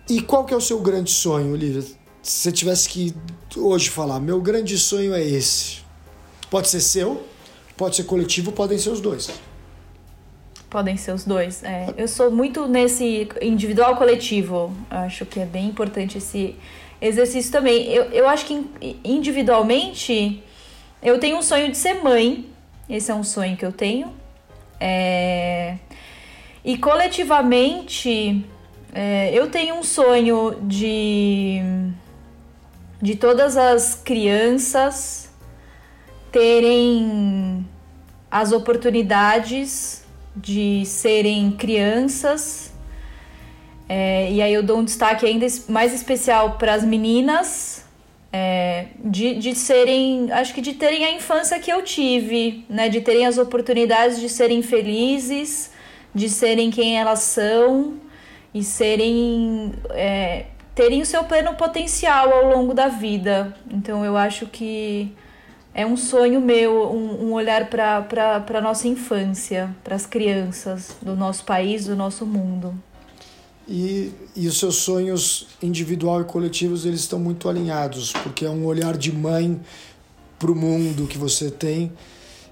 Speaker 2: E qual que é o seu grande sonho, Olivia? Se você tivesse que hoje falar, meu grande sonho é esse. Pode ser seu, Pode ser coletivo, podem ser os dois.
Speaker 1: Podem ser os dois. É, eu sou muito nesse individual coletivo. Acho que é bem importante esse exercício também. Eu, eu acho que individualmente eu tenho um sonho de ser mãe. Esse é um sonho que eu tenho. É... E coletivamente é, eu tenho um sonho de, de todas as crianças terem as oportunidades de serem crianças. É, e aí eu dou um destaque ainda mais especial para as meninas, é, de, de serem, acho que de terem a infância que eu tive, né? De terem as oportunidades de serem felizes, de serem quem elas são e serem. É, terem o seu pleno potencial ao longo da vida. Então eu acho que é um sonho meu, um, um olhar para a nossa infância, para as crianças do nosso país, do nosso mundo.
Speaker 2: E, e os seus sonhos individual e coletivos eles estão muito alinhados, porque é um olhar de mãe para o mundo que você tem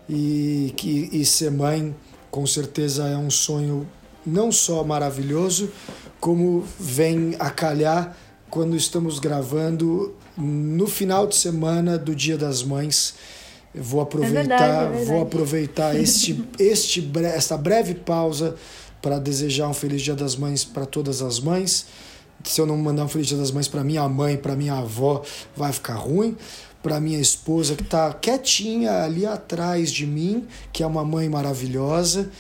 Speaker 2: e que e ser mãe com certeza é um sonho não só maravilhoso, como vem a calhar quando estamos gravando no final de semana do Dia das Mães. Eu vou aproveitar, é verdade, é vou aproveitar este, este, esta breve pausa para desejar um feliz Dia das Mães para todas as mães. Se eu não mandar um feliz Dia das Mães para minha mãe, para minha avó, vai ficar ruim. Para minha esposa que está quietinha ali atrás de mim, que é uma mãe maravilhosa,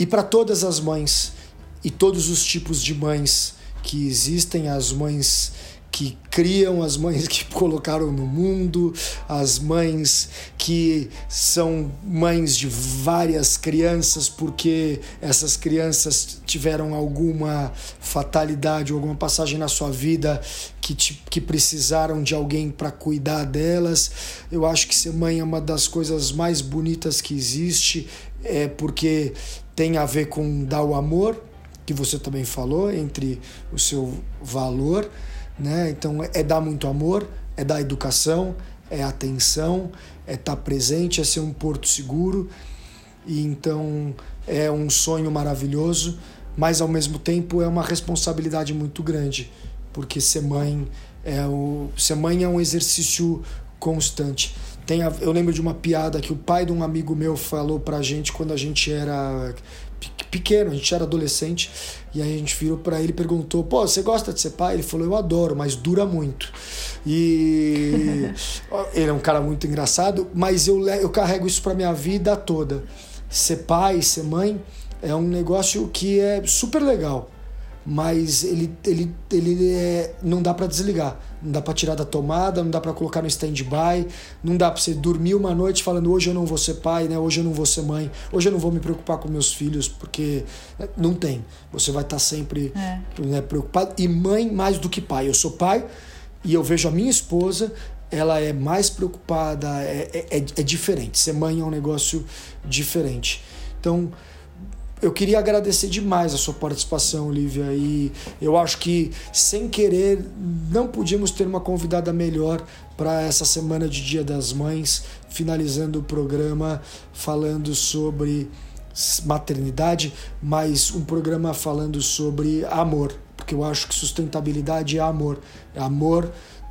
Speaker 2: e para todas as mães e todos os tipos de mães que existem, as mães que criam, as mães que colocaram no mundo, as mães que são mães de várias crianças porque essas crianças tiveram alguma fatalidade alguma passagem na sua vida que, te, que precisaram de alguém para cuidar delas. Eu acho que ser mãe é uma das coisas mais bonitas que existe, é porque tem a ver com dar o amor, que você também falou, entre o seu valor né? Então é dar muito amor, é dar educação, é atenção, é estar tá presente, é ser um porto seguro. E então é um sonho maravilhoso, mas ao mesmo tempo é uma responsabilidade muito grande, porque ser mãe é o ser mãe é um exercício constante. Tem a, eu lembro de uma piada que o pai de um amigo meu falou pra gente quando a gente era pequeno, a gente era adolescente, e aí a gente virou para ele e perguntou: pô, você gosta de ser pai? Ele falou: eu adoro, mas dura muito. E ele é um cara muito engraçado, mas eu, eu carrego isso para minha vida toda. Ser pai, ser mãe é um negócio que é super legal mas ele, ele, ele é, não dá para desligar, não dá para tirar da tomada, não dá para colocar no stand-by, não dá para você dormir uma noite falando hoje eu não vou ser pai, né? hoje eu não vou ser mãe, hoje eu não vou me preocupar com meus filhos, porque né, não tem. Você vai estar tá sempre é. né, preocupado. E mãe mais do que pai. Eu sou pai e eu vejo a minha esposa, ela é mais preocupada, é, é, é diferente. Ser mãe é um negócio diferente. Então, eu queria agradecer demais a sua participação, Lívia, e eu acho que, sem querer, não podíamos ter uma convidada melhor para essa semana de Dia das Mães, finalizando o programa falando sobre maternidade, mas um programa falando sobre amor, porque eu acho que sustentabilidade é amor, é amor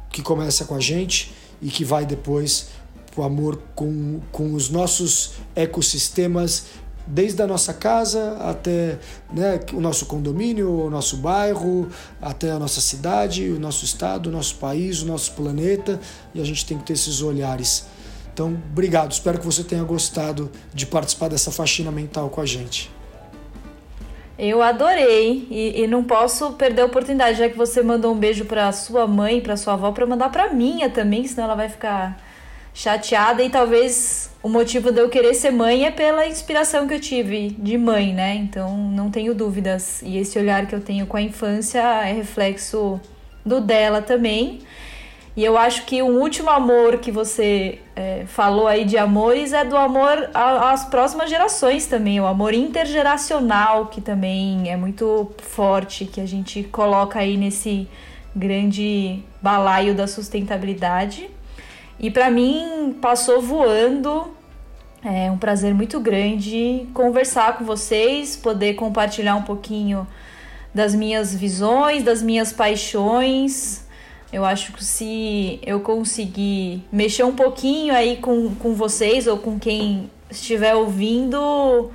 Speaker 2: que começa com a gente e que vai depois o amor com, com os nossos ecossistemas desde a nossa casa até né, o nosso condomínio, o nosso bairro, até a nossa cidade, o nosso estado, o nosso país, o nosso planeta, e a gente tem que ter esses olhares. Então, obrigado, espero que você tenha gostado de participar dessa faxina mental com a gente.
Speaker 1: Eu adorei e, e não posso perder a oportunidade, já que você mandou um beijo para sua mãe, para sua avó, para mandar para minha também, senão ela vai ficar chateada e talvez o motivo de eu querer ser mãe é pela inspiração que eu tive de mãe, né? Então não tenho dúvidas. E esse olhar que eu tenho com a infância é reflexo do dela também. E eu acho que o último amor que você é, falou aí de amores é do amor às próximas gerações também, o amor intergeracional, que também é muito forte, que a gente coloca aí nesse grande balaio da sustentabilidade. E para mim passou voando. É um prazer muito grande conversar com vocês, poder compartilhar um pouquinho das minhas visões, das minhas paixões. Eu acho que se eu conseguir mexer um pouquinho aí com, com vocês ou com quem estiver ouvindo,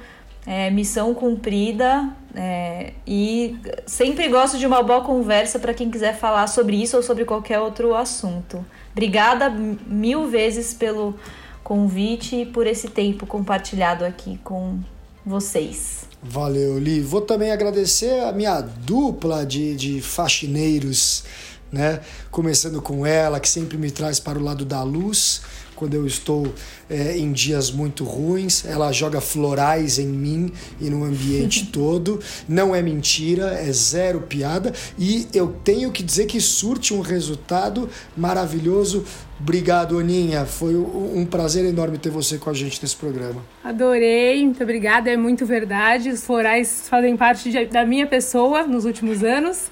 Speaker 1: é, missão cumprida. É, e sempre gosto de uma boa conversa para quem quiser falar sobre isso ou sobre qualquer outro assunto. Obrigada mil vezes pelo convite e por esse tempo compartilhado aqui com vocês.
Speaker 2: Valeu, Li. Vou também agradecer a minha dupla de, de faxineiros, né? Começando com ela, que sempre me traz para o lado da luz, quando eu estou é, em dias muito ruins. Ela joga florais em mim e no ambiente todo. Não é mentira, é zero piada. E eu tenho que dizer que surte um resultado maravilhoso. Obrigado, Aninha. Foi um prazer enorme ter você com a gente nesse programa.
Speaker 3: Adorei, muito obrigada. É muito verdade. Os florais fazem parte de, da minha pessoa nos últimos anos.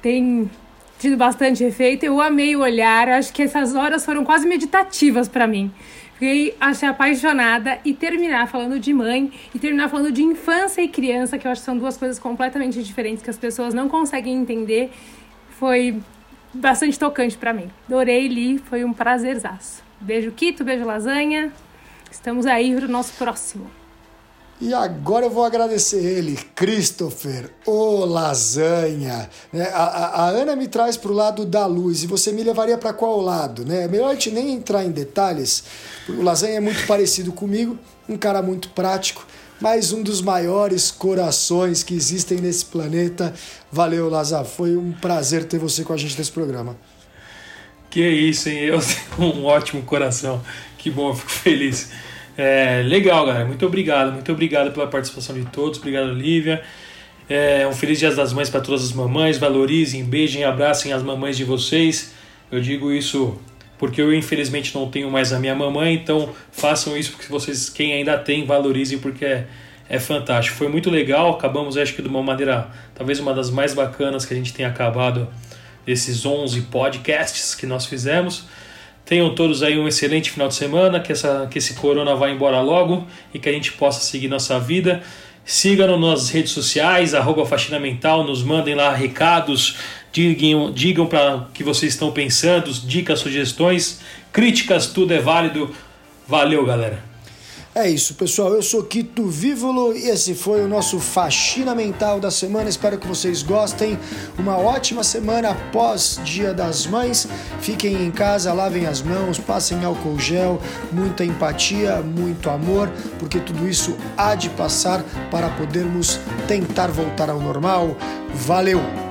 Speaker 3: Tem tido bastante efeito. Eu amei o olhar. Acho que essas horas foram quase meditativas para mim. Fiquei achei apaixonada e terminar falando de mãe e terminar falando de infância e criança, que eu acho que são duas coisas completamente diferentes que as pessoas não conseguem entender. Foi bastante tocante para mim. Adorei, li, foi um prazerzaço. Beijo, Quito, beijo, lasanha. Estamos aí para o nosso próximo.
Speaker 2: E agora eu vou agradecer ele, Christopher, ô lasanha. Né? A, a, a, Ana me traz para o lado da luz e você me levaria para qual lado? Né? É melhor a gente nem entrar em detalhes, o lasanha é muito parecido comigo, um cara muito prático, mas um dos maiores corações que existem nesse planeta. Valeu, Lazar, foi um prazer ter você com a gente nesse programa.
Speaker 4: Que isso, hein? Eu tenho um ótimo coração. Que bom, eu fico feliz. É, legal, galera. Muito obrigado. Muito obrigado pela participação de todos. Obrigado, Lívia. É, um feliz Dia das Mães para todas as mamães. Valorizem, beijem, abracem as mamães de vocês. Eu digo isso porque eu infelizmente não tenho mais a minha mamãe, então façam isso porque vocês, quem ainda tem, valorizem porque é, é fantástico. Foi muito legal, acabamos acho que de uma maneira, talvez uma das mais bacanas que a gente tenha acabado desses 11 podcasts que nós fizemos. Tenham todos aí um excelente final de semana, que, essa, que esse corona vá embora logo e que a gente possa seguir nossa vida. Sigam-nos nas redes sociais, arroba Faxina Mental, nos mandem lá recados, digam, digam para o que vocês estão pensando, dicas, sugestões, críticas, tudo é válido. Valeu, galera!
Speaker 2: É isso, pessoal. Eu sou Quito Vívolo e esse foi o nosso Faxina Mental da semana. Espero que vocês gostem. Uma ótima semana após Dia das Mães. Fiquem em casa, lavem as mãos, passem álcool gel, muita empatia, muito amor, porque tudo isso há de passar para podermos tentar voltar ao normal. Valeu!